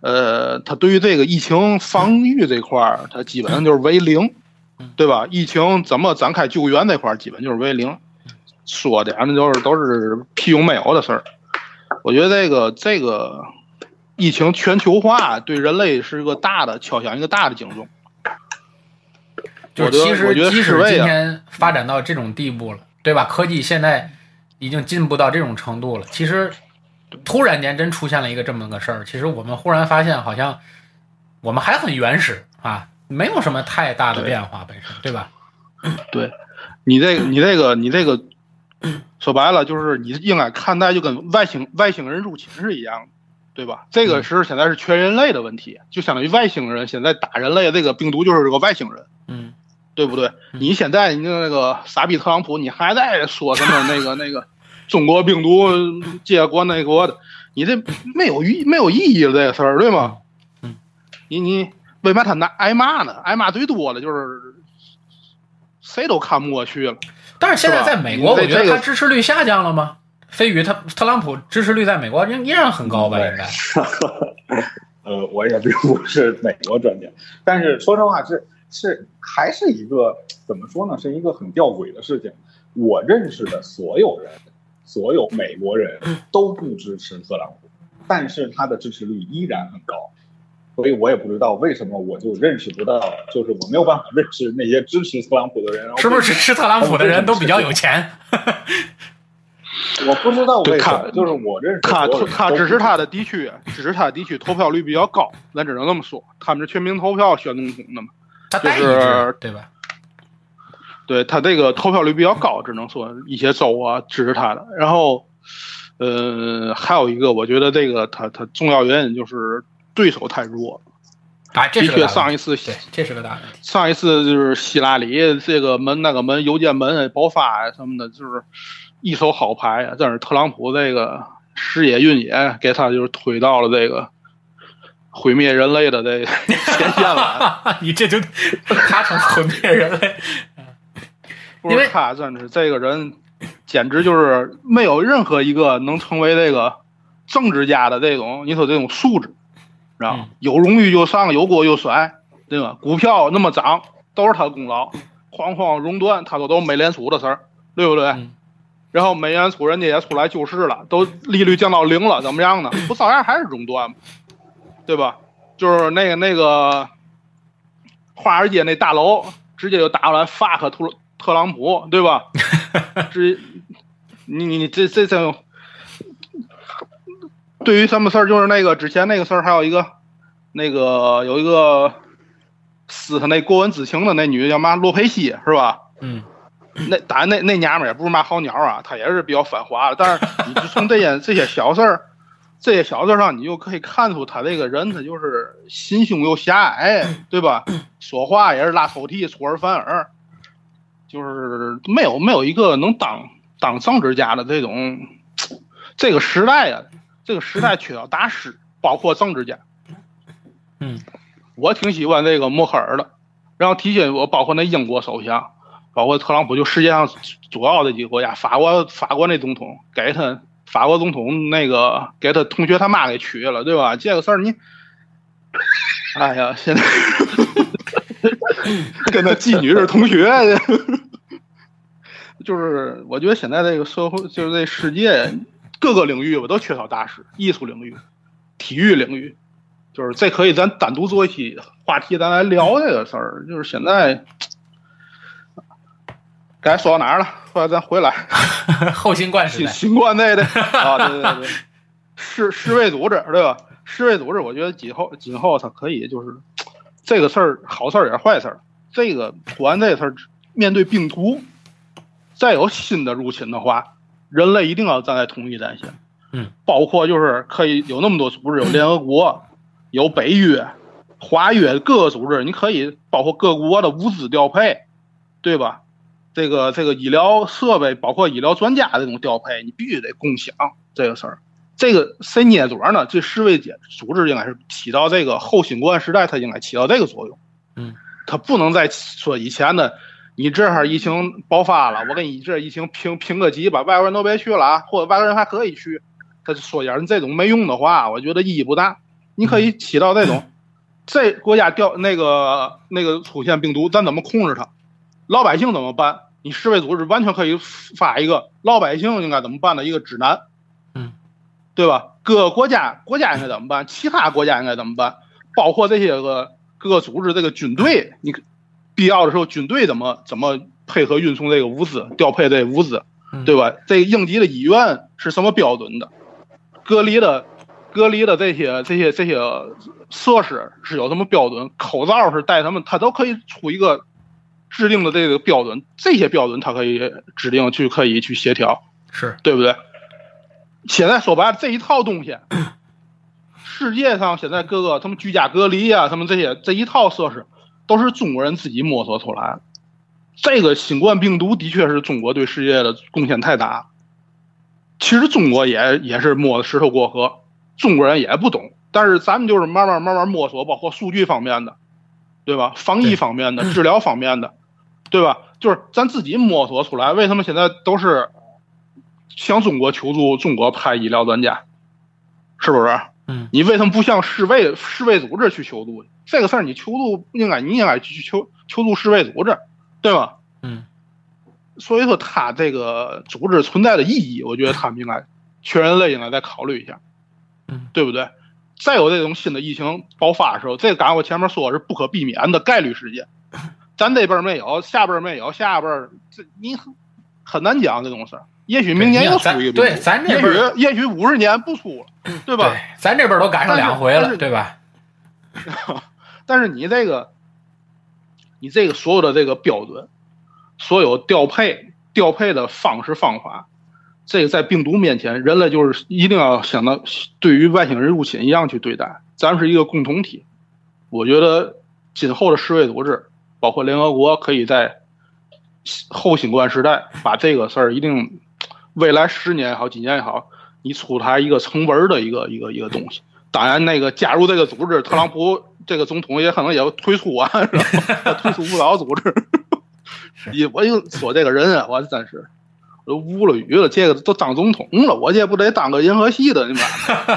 呃，他对于这个疫情防御这块儿，他基本上就是为零，对吧？疫情怎么展开救援这块儿，基本就是为零，说点儿那都是都是屁用没有的事儿。我觉得这个这个疫情全球化对人类是一个大的敲响一个大的警钟。就是我其实我觉得即使今天发展到这种地步了，对吧？科技现在已经进步到这种程度了，其实突然间真出现了一个这么个事儿，其实我们忽然发现好像我们还很原始啊，没有什么太大的变化本身，对吧？对，你这个，你这个，你这个，说白了就是你应该看待就跟外星外星人入侵是一样的，对吧？这个是现在是全人类的问题，就相当于外星人现在打人类，这个病毒就是个外星人，嗯，对不对？你现在你那个傻逼特朗普，你还在说什么那个那个中国病毒接国那国的，你这没有意没有意义了这个事儿，对吗？嗯，你你为嘛他拿挨骂呢？挨骂最多的就是谁都看不过去了。但是现在在美国，我觉得他支持率下降了吗？飞宇他特朗普支持率在美国仍依然很高吧？应该 呃，我也并不是美国专家，但是说实话是是还是一个怎么说呢？是一个很吊诡的事情。我认识的所有人，所有美国人都不支持特朗普，但是他的支持率依然很高。所以我也不知道为什么我就认识不到，就是我没有办法认识那些支持特朗普的人。是不是支持特朗普的人都比较有钱？我不知道为什么，就是我认识他他支持他的地区，支持他的地区投票率比较高，咱只能这么说。他们是全民投票选总统的嘛，他就是，对吧？对他这个投票率比较高，只能说一些州啊支持他的。然后，呃，还有一个，我觉得这个他他重要原因就是对手太弱。啊，这的确，是个大问题上一次对，这是个大问题。上一次就是希拉里这个门那个门邮件门爆发呀什么的，就是一手好牌啊。但是特朗普这个时也运也给他就是推到了这个毁灭人类的这个 前线了。你这就他成毁灭人类，不因为是他真是这个人，简直就是没有任何一个能成为这个政治家的这种你说这种素质，知道吗？嗯有荣誉就上，有锅就甩，对吧？股票那么涨都是他的功劳，哐哐熔断，他说都是美联储的事儿，对不对？嗯然后美联储人家也出来救市了，都利率降到零了，怎么样呢？不照样还是熔断吗？对吧？就是那个那个华尔街那大楼直接就打过来 fuck 特特朗普，对吧？直你你你这这这种，对于什么事儿，就是那个之前那个事儿，还有一个那个有一个撕他那过问知情的那女的叫嘛洛佩西是吧？嗯那当然那那娘们儿也不是嘛好鸟啊，她也是比较反华的，但是你就从这些 这些小事儿。这些小事儿上，你就可以看出她这个人，她就是心胸又狭隘，对吧？说话也是拉抽屉、出尔反尔，就是没有没有一个能当当政治家的这种。这个时代呀、这个时代缺少大师，包括政治家。嗯，我挺喜欢这个默克尔的，然后提醒我，包括那英国首相，包括特朗普，就世界上主要的几个国家，法国法国那总统给他。法国总统那个给他同学他妈给娶了，对吧？这个事儿你，哎呀，现在 跟他妓女是同学，就是我觉得现在这个社会，就是这世界各个领域我都缺少大师，艺术领域、体育领域，就是这可以咱单独做一期话题，咱来聊这个事儿。就是现在该说到哪儿了？后来咱回来。后新冠时新冠那的 啊，对对对，世世卫组织对吧？世卫组织，我觉得今后今后它可以就是这个事儿，好事儿也是坏事儿。这个突然这个事儿，面对病毒，再有新的入侵的话，人类一定要站在统一战线。嗯，包括就是可以有那么多组织，有联合国，有北约、华约各个组织，你可以包括各国的物资调配，对吧？这个这个医疗设备，包括医疗专家这种调配，你必须得共享这个事儿。这个谁捏嘴呢？这世卫组织应该是起到这个后新冠时代，它应该起到这个作用。嗯，它不能再说以前的，你这儿疫情爆发了，我给你这疫情评评个级吧，外国人都别去了啊，或者外国人还可以去。他说点这种没用的话，我觉得意义不大。你可以起到这种，这国家掉那个那个出现病毒，咱怎么控制它？老百姓怎么办？你世卫组织完全可以发一个老百姓应该怎么办的一个指南，嗯，对吧？各个国家国家应该怎么办？其他国家应该怎么办？包括这些个各个组织这个军队，你必要的时候军队怎么怎么配合运送这个物资，调配这物资，对吧？这应急的医院是什么标准的？隔离的隔离的这些这些这些设施是有什么标准？口罩是戴什么？它都可以出一个。制定的这个标准，这些标准它可以指定去可以去协调，是对不对？现在说白了，这一套东西，世界上现在各个什么居家隔离啊，什么这些这一套设施，都是中国人自己摸索出来的。这个新冠病毒的确是中国对世界的贡献太大。其实中国也也是摸着石头过河，中国人也不懂，但是咱们就是慢慢慢慢摸索，包括数据方面的，对吧？防疫方面的、治疗方面的。对吧？就是咱自己摸索出来，为什么现在都是向中国求助，中国派医疗专家，是不是？嗯，你为什么不向世卫世卫组织去求助？这个事儿你求助应该你应该去求求助世卫组织，对吧？嗯，所以说他这个组织存在的意义，我觉得他们应该全人类应该再考虑一下，嗯，对不对？再有这种新的疫情爆发的时候，这个刚才我前面说是不可避免的概率事件。咱这边没有，下边没有，下边这你很难讲这种事儿。也许明年又出一个对，咱这边也许也许五十年不出了，对吧？对，咱这边都赶上两回了，对吧？但是你这个，你这个所有的这个标准，所有调配调配的方式方法，这个在病毒面前，人类就是一定要想到对于外星人入侵一样去对待。咱们是一个共同体，我觉得今后的世卫组织。包括联合国可以在后新冠时代把这个事儿一定未来十年也好，几年也好，你出台一个成文的一个一个一个东西。当然，那个加入这个组织，特朗普 这个总统也可能也要退出啊，退出不了组织。我就说这个人啊，我真是我都无了语了。这个都当总统了，我这不得当个银河系的你妈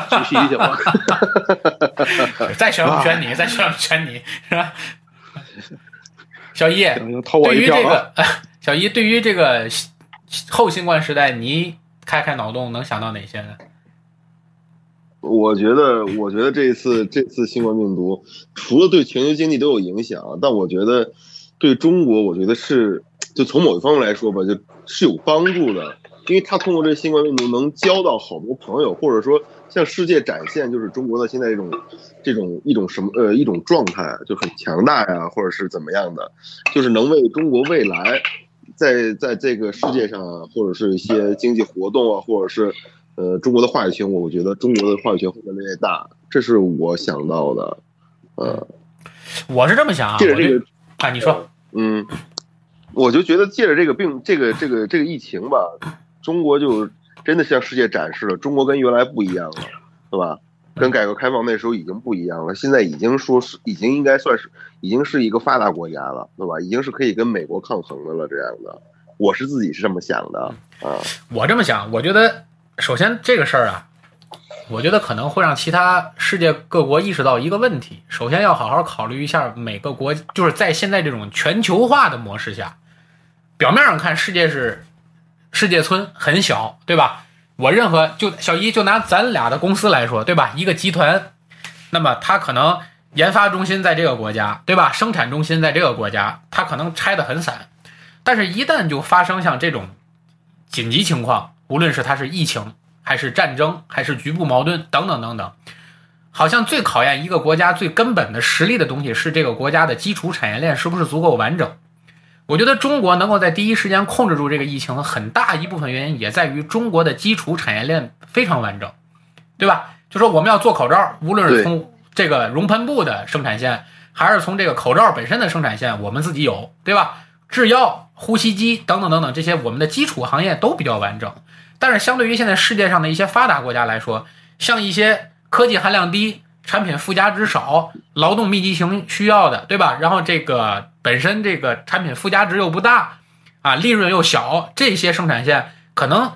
主席去吧？再选不选你？再选不选你？是吧？小一，投我对于这！个小一，对于这个后新冠时代，你开开脑洞能想到哪些呢？我觉得，我觉得这一次 这次新冠病毒，除了对全球经济都有影响，但我觉得对中国，我觉得是就从某一方面来说吧，就是有帮助的。因为他通过这新冠病毒能交到好多朋友，或者说向世界展现就是中国的现在这种这种一种什么呃一种状态就很强大呀，或者是怎么样的，就是能为中国未来在在这个世界上啊，或者是一些经济活动啊，或者是呃中国的话语权，我觉得中国的话语权会越来越大，这是我想到的，呃。我是这么想啊，借着这个啊，你说，嗯，我就觉得借着这个病，这个这个这个疫情吧，中国就真的向世界展示了中国跟原来不一样了，是吧？跟改革开放那时候已经不一样了，现在已经说是已经应该算是已经是一个发达国家了，对吧？已经是可以跟美国抗衡的了，这样的，我是自己是这么想的啊。我这么想，我觉得首先这个事儿啊。我觉得可能会让其他世界各国意识到一个问题：首先要好好考虑一下每个国，就是在现在这种全球化的模式下，表面上看世界是世界村很小，对吧？我任何就小一就拿咱俩的公司来说，对吧？一个集团，那么它可能研发中心在这个国家，对吧？生产中心在这个国家，它可能拆得很散，但是一旦就发生像这种紧急情况，无论是它是疫情。还是战争，还是局部矛盾等等等等，好像最考验一个国家最根本的实力的东西是这个国家的基础产业链是不是足够完整。我觉得中国能够在第一时间控制住这个疫情，很大一部分原因也在于中国的基础产业链非常完整，对吧？就说我们要做口罩，无论是从这个熔喷布的生产线，还是从这个口罩本身的生产线，我们自己有，对吧？制药、呼吸机等等等等这些我们的基础行业都比较完整。但是，相对于现在世界上的一些发达国家来说，像一些科技含量低、产品附加值少、劳动密集型需要的，对吧？然后这个本身这个产品附加值又不大，啊，利润又小，这些生产线可能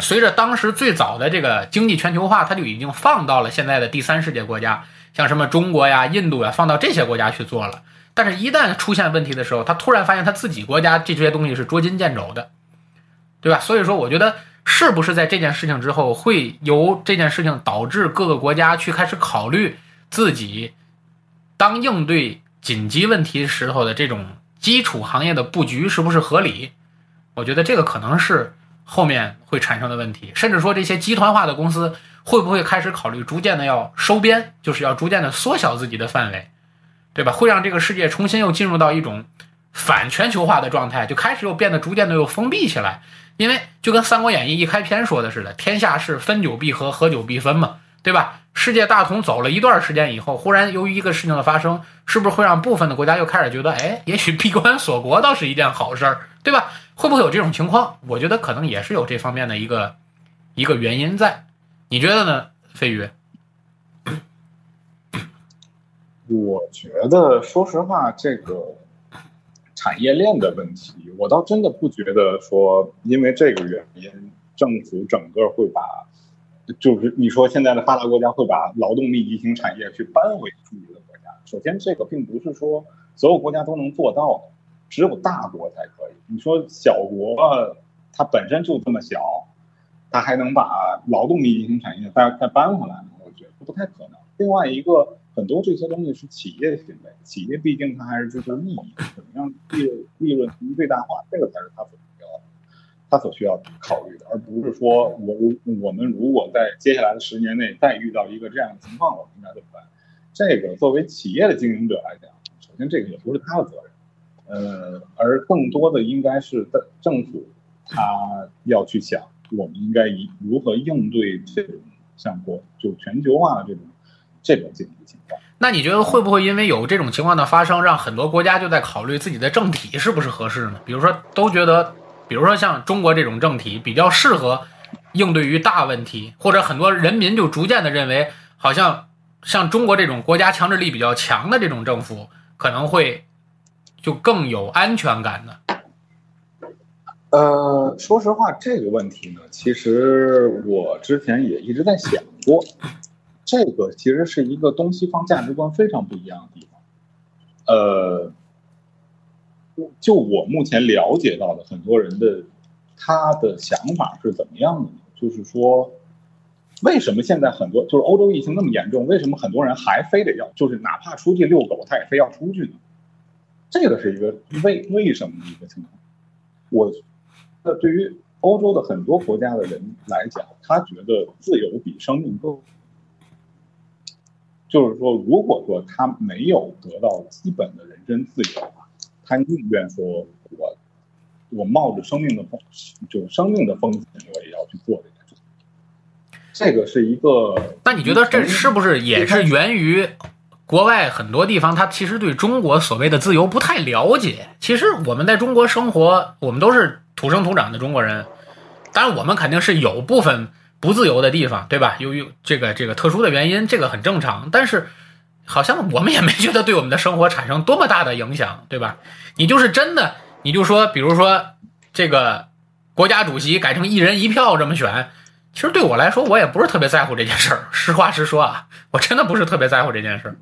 随着当时最早的这个经济全球化，它就已经放到了现在的第三世界国家，像什么中国呀、印度呀，放到这些国家去做了。但是，一旦出现问题的时候，他突然发现他自己国家这些东西是捉襟见肘的，对吧？所以说，我觉得。是不是在这件事情之后，会由这件事情导致各个国家去开始考虑自己当应对紧急问题时候的这种基础行业的布局是不是合理？我觉得这个可能是后面会产生的问题，甚至说这些集团化的公司会不会开始考虑逐渐的要收编，就是要逐渐的缩小自己的范围，对吧？会让这个世界重新又进入到一种反全球化的状态，就开始又变得逐渐的又封闭起来。因为就跟《三国演义》一开篇说的似的，天下事分久必合，合久必分嘛，对吧？世界大同走了一段时间以后，忽然由于一个事情的发生，是不是会让部分的国家又开始觉得，哎，也许闭关锁国倒是一件好事儿，对吧？会不会有这种情况？我觉得可能也是有这方面的一个一个原因在，你觉得呢，飞鱼？我觉得，说实话，这个。产业链的问题，我倒真的不觉得说，因为这个原因，政府整个会把，就是你说现在的发达国家会把劳动密集型产业去搬回自己的国家。首先，这个并不是说所有国家都能做到的，只有大国才可以。你说小国，它本身就这么小，它还能把劳动密集型产业再再搬回来吗？我觉得不太可能。另外一个。很多这些东西是企业行为，企业毕竟它还是追求利益，怎么样利利润最大化，这个才是它所，他所需要考虑的，而不是说我我们如果在接下来的十年内再遇到一个这样的情况，我们应该怎么办？这个作为企业的经营者来讲，首先这个也不是他的责任，呃，而更多的应该是在政府他要去想，我们应该以如何应对这种像国就全球化的这种。这种紧急情况，那你觉得会不会因为有这种情况的发生，让很多国家就在考虑自己的政体是不是合适呢？比如说，都觉得，比如说像中国这种政体比较适合应对于大问题，或者很多人民就逐渐的认为，好像像中国这种国家强制力比较强的这种政府，可能会就更有安全感呢？呃，说实话，这个问题呢，其实我之前也一直在想过。这个其实是一个东西方价值观非常不一样的地方，呃，就我目前了解到的很多人的他的想法是怎么样的呢？就是说，为什么现在很多就是欧洲疫情那么严重，为什么很多人还非得要，就是哪怕出去遛狗，他也非要出去呢？这个是一个为为什么的一个情况。我，那对于欧洲的很多国家的人来讲，他觉得自由比生命更。就是说，如果说他没有得到基本的人身自由，他宁愿说我我冒着生命的风，就是生命的风险，我也要去做这件事。这个是一个，那你觉得这是不是也是源于国外很多地方，他其实对中国所谓的自由不太了解？其实我们在中国生活，我们都是土生土长的中国人，当然我们肯定是有部分。不自由的地方，对吧？由于这个这个特殊的原因，这个很正常。但是，好像我们也没觉得对我们的生活产生多么大的影响，对吧？你就是真的，你就说，比如说这个国家主席改成一人一票这么选，其实对我来说，我也不是特别在乎这件事儿。实话实说啊，我真的不是特别在乎这件事儿。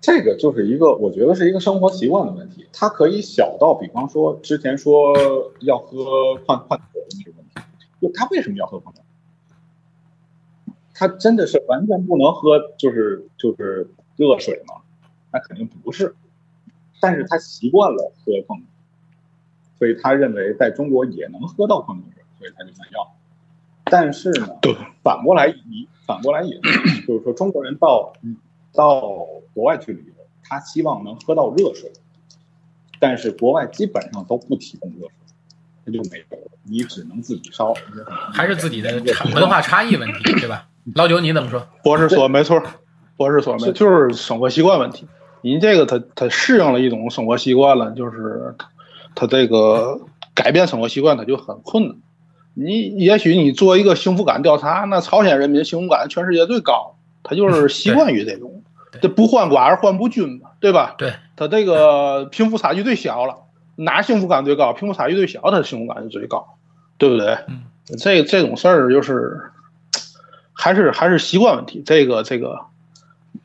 这个就是一个，我觉得是一个生活习惯的问题。它可以小到，比方说之前说要喝矿矿泉水那个问题。就他为什么要喝矿泉水水？他真的是完全不能喝，就是就是热水吗？那肯定不是。但是他习惯了喝矿泉水，所以他认为在中国也能喝到矿泉水，所以他就想要。但是呢，反过来你反过来也是，就是说中国人到到国外去旅游，他希望能喝到热水，但是国外基本上都不提供热水。他就没有，你只能自己烧，还是自己的文化差异问题，对吧？老九，你怎么说？博士说没错，博士说没，就是生活习惯问题。你这个他他适应了一种生活习惯了，就是他这个改变生活习惯他就很困难。你也许你做一个幸福感调查，那朝鲜人民幸福感全世界最高，他就是习惯于这种，这不患寡而患不均嘛，对吧？对，他这个贫富差距最小了。哪幸福感最高？贫富差距最小，他幸福感就最高，对不对？嗯，这这种事儿就是，还是还是习惯问题。这个这个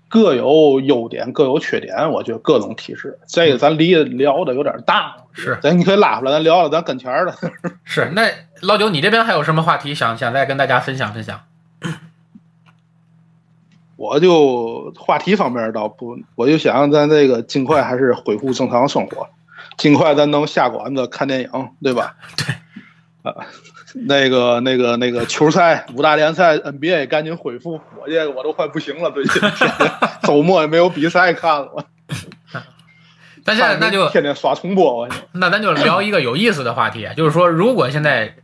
各有优点，各有缺点。我觉得各种提示，这个咱离聊的有点大。是，咱你可以拉出来，咱聊聊咱跟前的。是，那老九，你这边还有什么话题想想再跟大家分享分享？我就话题方面倒不，我就想咱这个尽快还是恢复正常生活。尽快咱能下馆子看电影，对吧？对，啊，那个、那个、那个球赛五大联赛 NBA 赶紧恢复，我这个我都快不行了，最近周末也没有比赛看了。但现在那就天天刷重播，那咱就聊一个有意思的话题，就是说，如果现在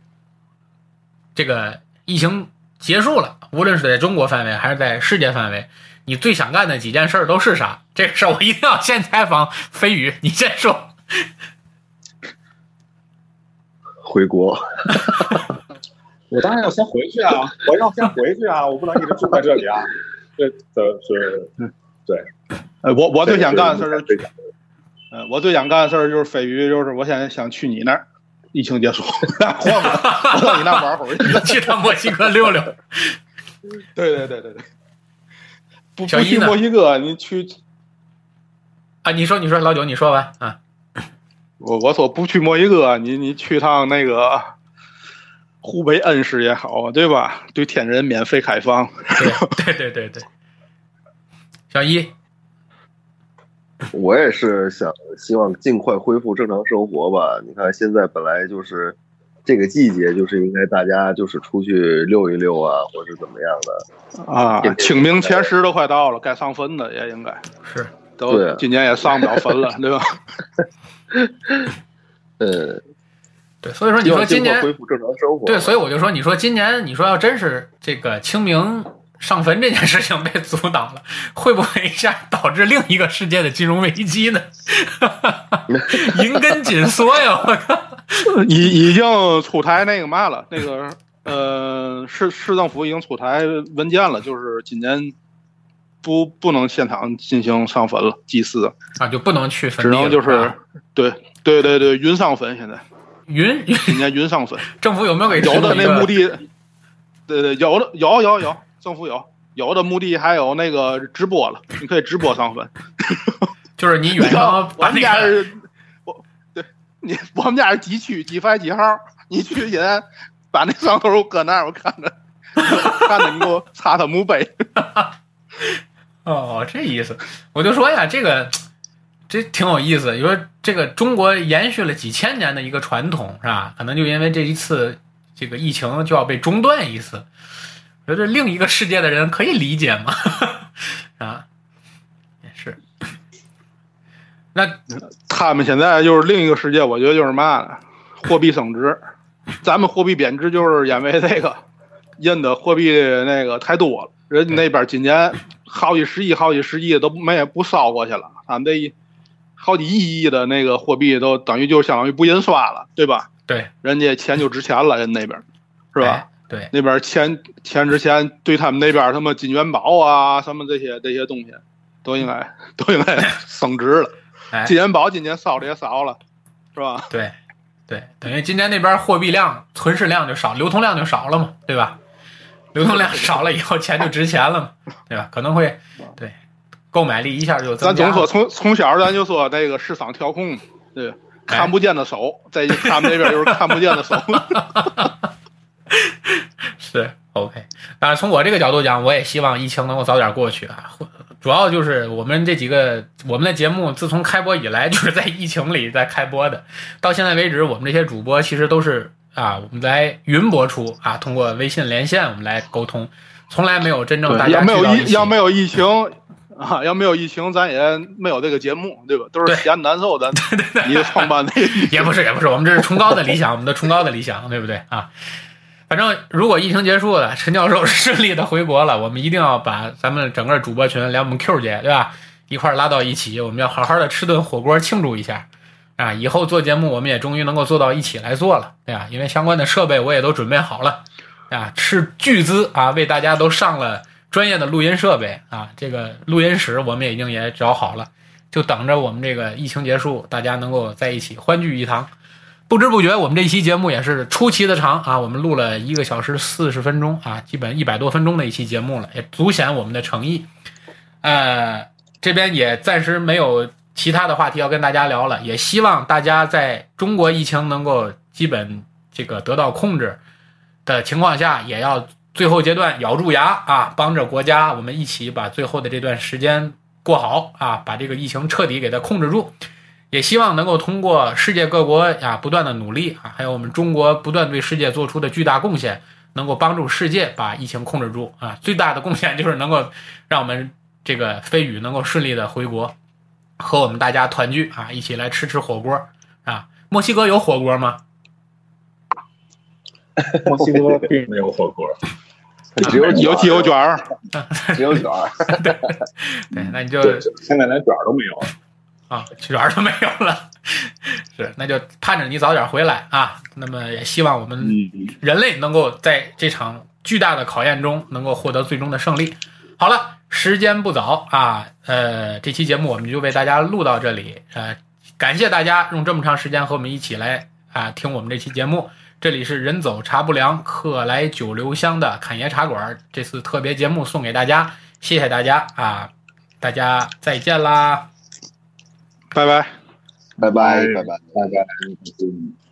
这个疫情结束了，无论是在中国范围还是在世界范围，你最想干的几件事都是啥？这个事儿我一定要先采访飞宇，你先说。回国，我当然要先回去啊！我要先回去啊！我不能一直住在这里啊！这的是，对，呃，我我最想干的事儿是，呃，我最想干的事儿就是飞鱼，就是我现在想去你那儿，疫情结束，换我到你那玩会儿，去趟墨西哥溜溜。对对对对对，不不去墨西哥，你去啊？你说你说老九，你说吧啊？我我说不去墨西哥，你你去趟那个湖北恩施也好，对吧？对天人免费开放。对对对对。小一，我也是想希望尽快恢复正常生活吧。你看现在本来就是这个季节，就是应该大家就是出去溜一溜啊，或者怎么样的啊。清明前十都快到了，该上坟的也应该是都今年也上不了坟了，对吧？呃，对，所以说你说今年恢复正常生活，对，所以我就说，你说今年你说要真是这个清明上坟这件事情被阻挡了，会不会一下导致另一个世界的金融危机呢？银根紧缩呀！我靠，已已经出台那个嘛了，那个呃，市市政府已经出台文件了，就是今年。不，不能现场进行上坟了，祭祀。啊，就不能去坟，只能就是，对，对对对，云上坟，现在。云，云上坟，政府有没有给有的那墓地？对对，有的有有有，政府有，有的墓地还有那个直播了，你可以直播上坟，就是你远程我们家是，我对你，我们家是几区几排几号，你去现在把那上头搁那儿，我看着，看着你给我擦擦墓碑。哦，这意思，我就说呀，这个这挺有意思。你说这个中国延续了几千年的一个传统，是吧？可能就因为这一次这个疫情就要被中断一次。我觉得另一个世界的人可以理解吗？啊，也是。那他们现在就是另一个世界，我觉得就是嘛呢？货币升值，咱们货币贬值，就是因为这个印的货币那个太多了。人家那边今年好几十亿、好几十亿都没不烧过去了，他们这好几亿亿的那个货币都等于就相当于不印刷了，对吧？对，人家钱就值钱了，人那边是吧？哎对，那边钱钱值钱，对他们那边什么金元宝啊，什么这些这些东西，都应该 都应该升值了。哎，金元宝今年烧的也少了，是吧？对，对，等于今年那边货币量、存世量就少，流通量就少了嘛，对吧？流通量少了以后，钱就值钱了嘛，对吧？可能会对购买力一下就增加。咱总说从从小咱就说那个市场调控，对，看不见的手，在他们那边就是看不见的手。是 OK，当然从我这个角度讲，我也希望疫情能够早点过去啊。主要就是我们这几个我们的节目自从开播以来，就是在疫情里在开播的，到现在为止，我们这些主播其实都是啊，我们来云播出啊，通过微信连线我们来沟通，从来没有真正大家要没有疫要没有疫情啊，要没有疫情，咱也没有这个节目，对吧？都是闲难受的。你创办的也不是也不是，我们这是崇高的理想，我们的崇高的理想，对不对啊？反正如果疫情结束了，陈教授顺利的回国了，我们一定要把咱们整个主播群，连我们 Q 姐对吧，一块拉到一起，我们要好好的吃顿火锅庆祝一下啊！以后做节目，我们也终于能够做到一起来做了，对吧？因为相关的设备我也都准备好了啊，斥巨资啊，为大家都上了专业的录音设备啊，这个录音室我们已经也找好了，就等着我们这个疫情结束，大家能够在一起欢聚一堂。不知不觉，我们这期节目也是出奇的长啊！我们录了一个小时四十分钟啊，基本一百多分钟的一期节目了，也足显我们的诚意。呃，这边也暂时没有其他的话题要跟大家聊了，也希望大家在中国疫情能够基本这个得到控制的情况下，也要最后阶段咬住牙啊，帮着国家，我们一起把最后的这段时间过好啊，把这个疫情彻底给它控制住。也希望能够通过世界各国啊不断的努力啊，还有我们中国不断对世界做出的巨大贡献，能够帮助世界把疫情控制住啊。最大的贡献就是能够让我们这个飞宇能够顺利的回国，和我们大家团聚啊，一起来吃吃火锅啊。墨西哥有火锅吗？墨西哥并没有火锅，只有有鸡油卷儿，只有卷儿。对，那你就，现在连卷儿都没有了。啊，卷儿都没有了，是，那就盼着你早点回来啊。那么也希望我们嗯，人类能够在这场巨大的考验中能够获得最终的胜利。好了，时间不早啊，呃，这期节目我们就为大家录到这里，呃，感谢大家用这么长时间和我们一起来啊听我们这期节目。这里是人走茶不凉，客来酒留香的侃爷茶馆，这次特别节目送给大家，谢谢大家啊，大家再见啦。拜拜。拜拜拜拜。拜拜。嗯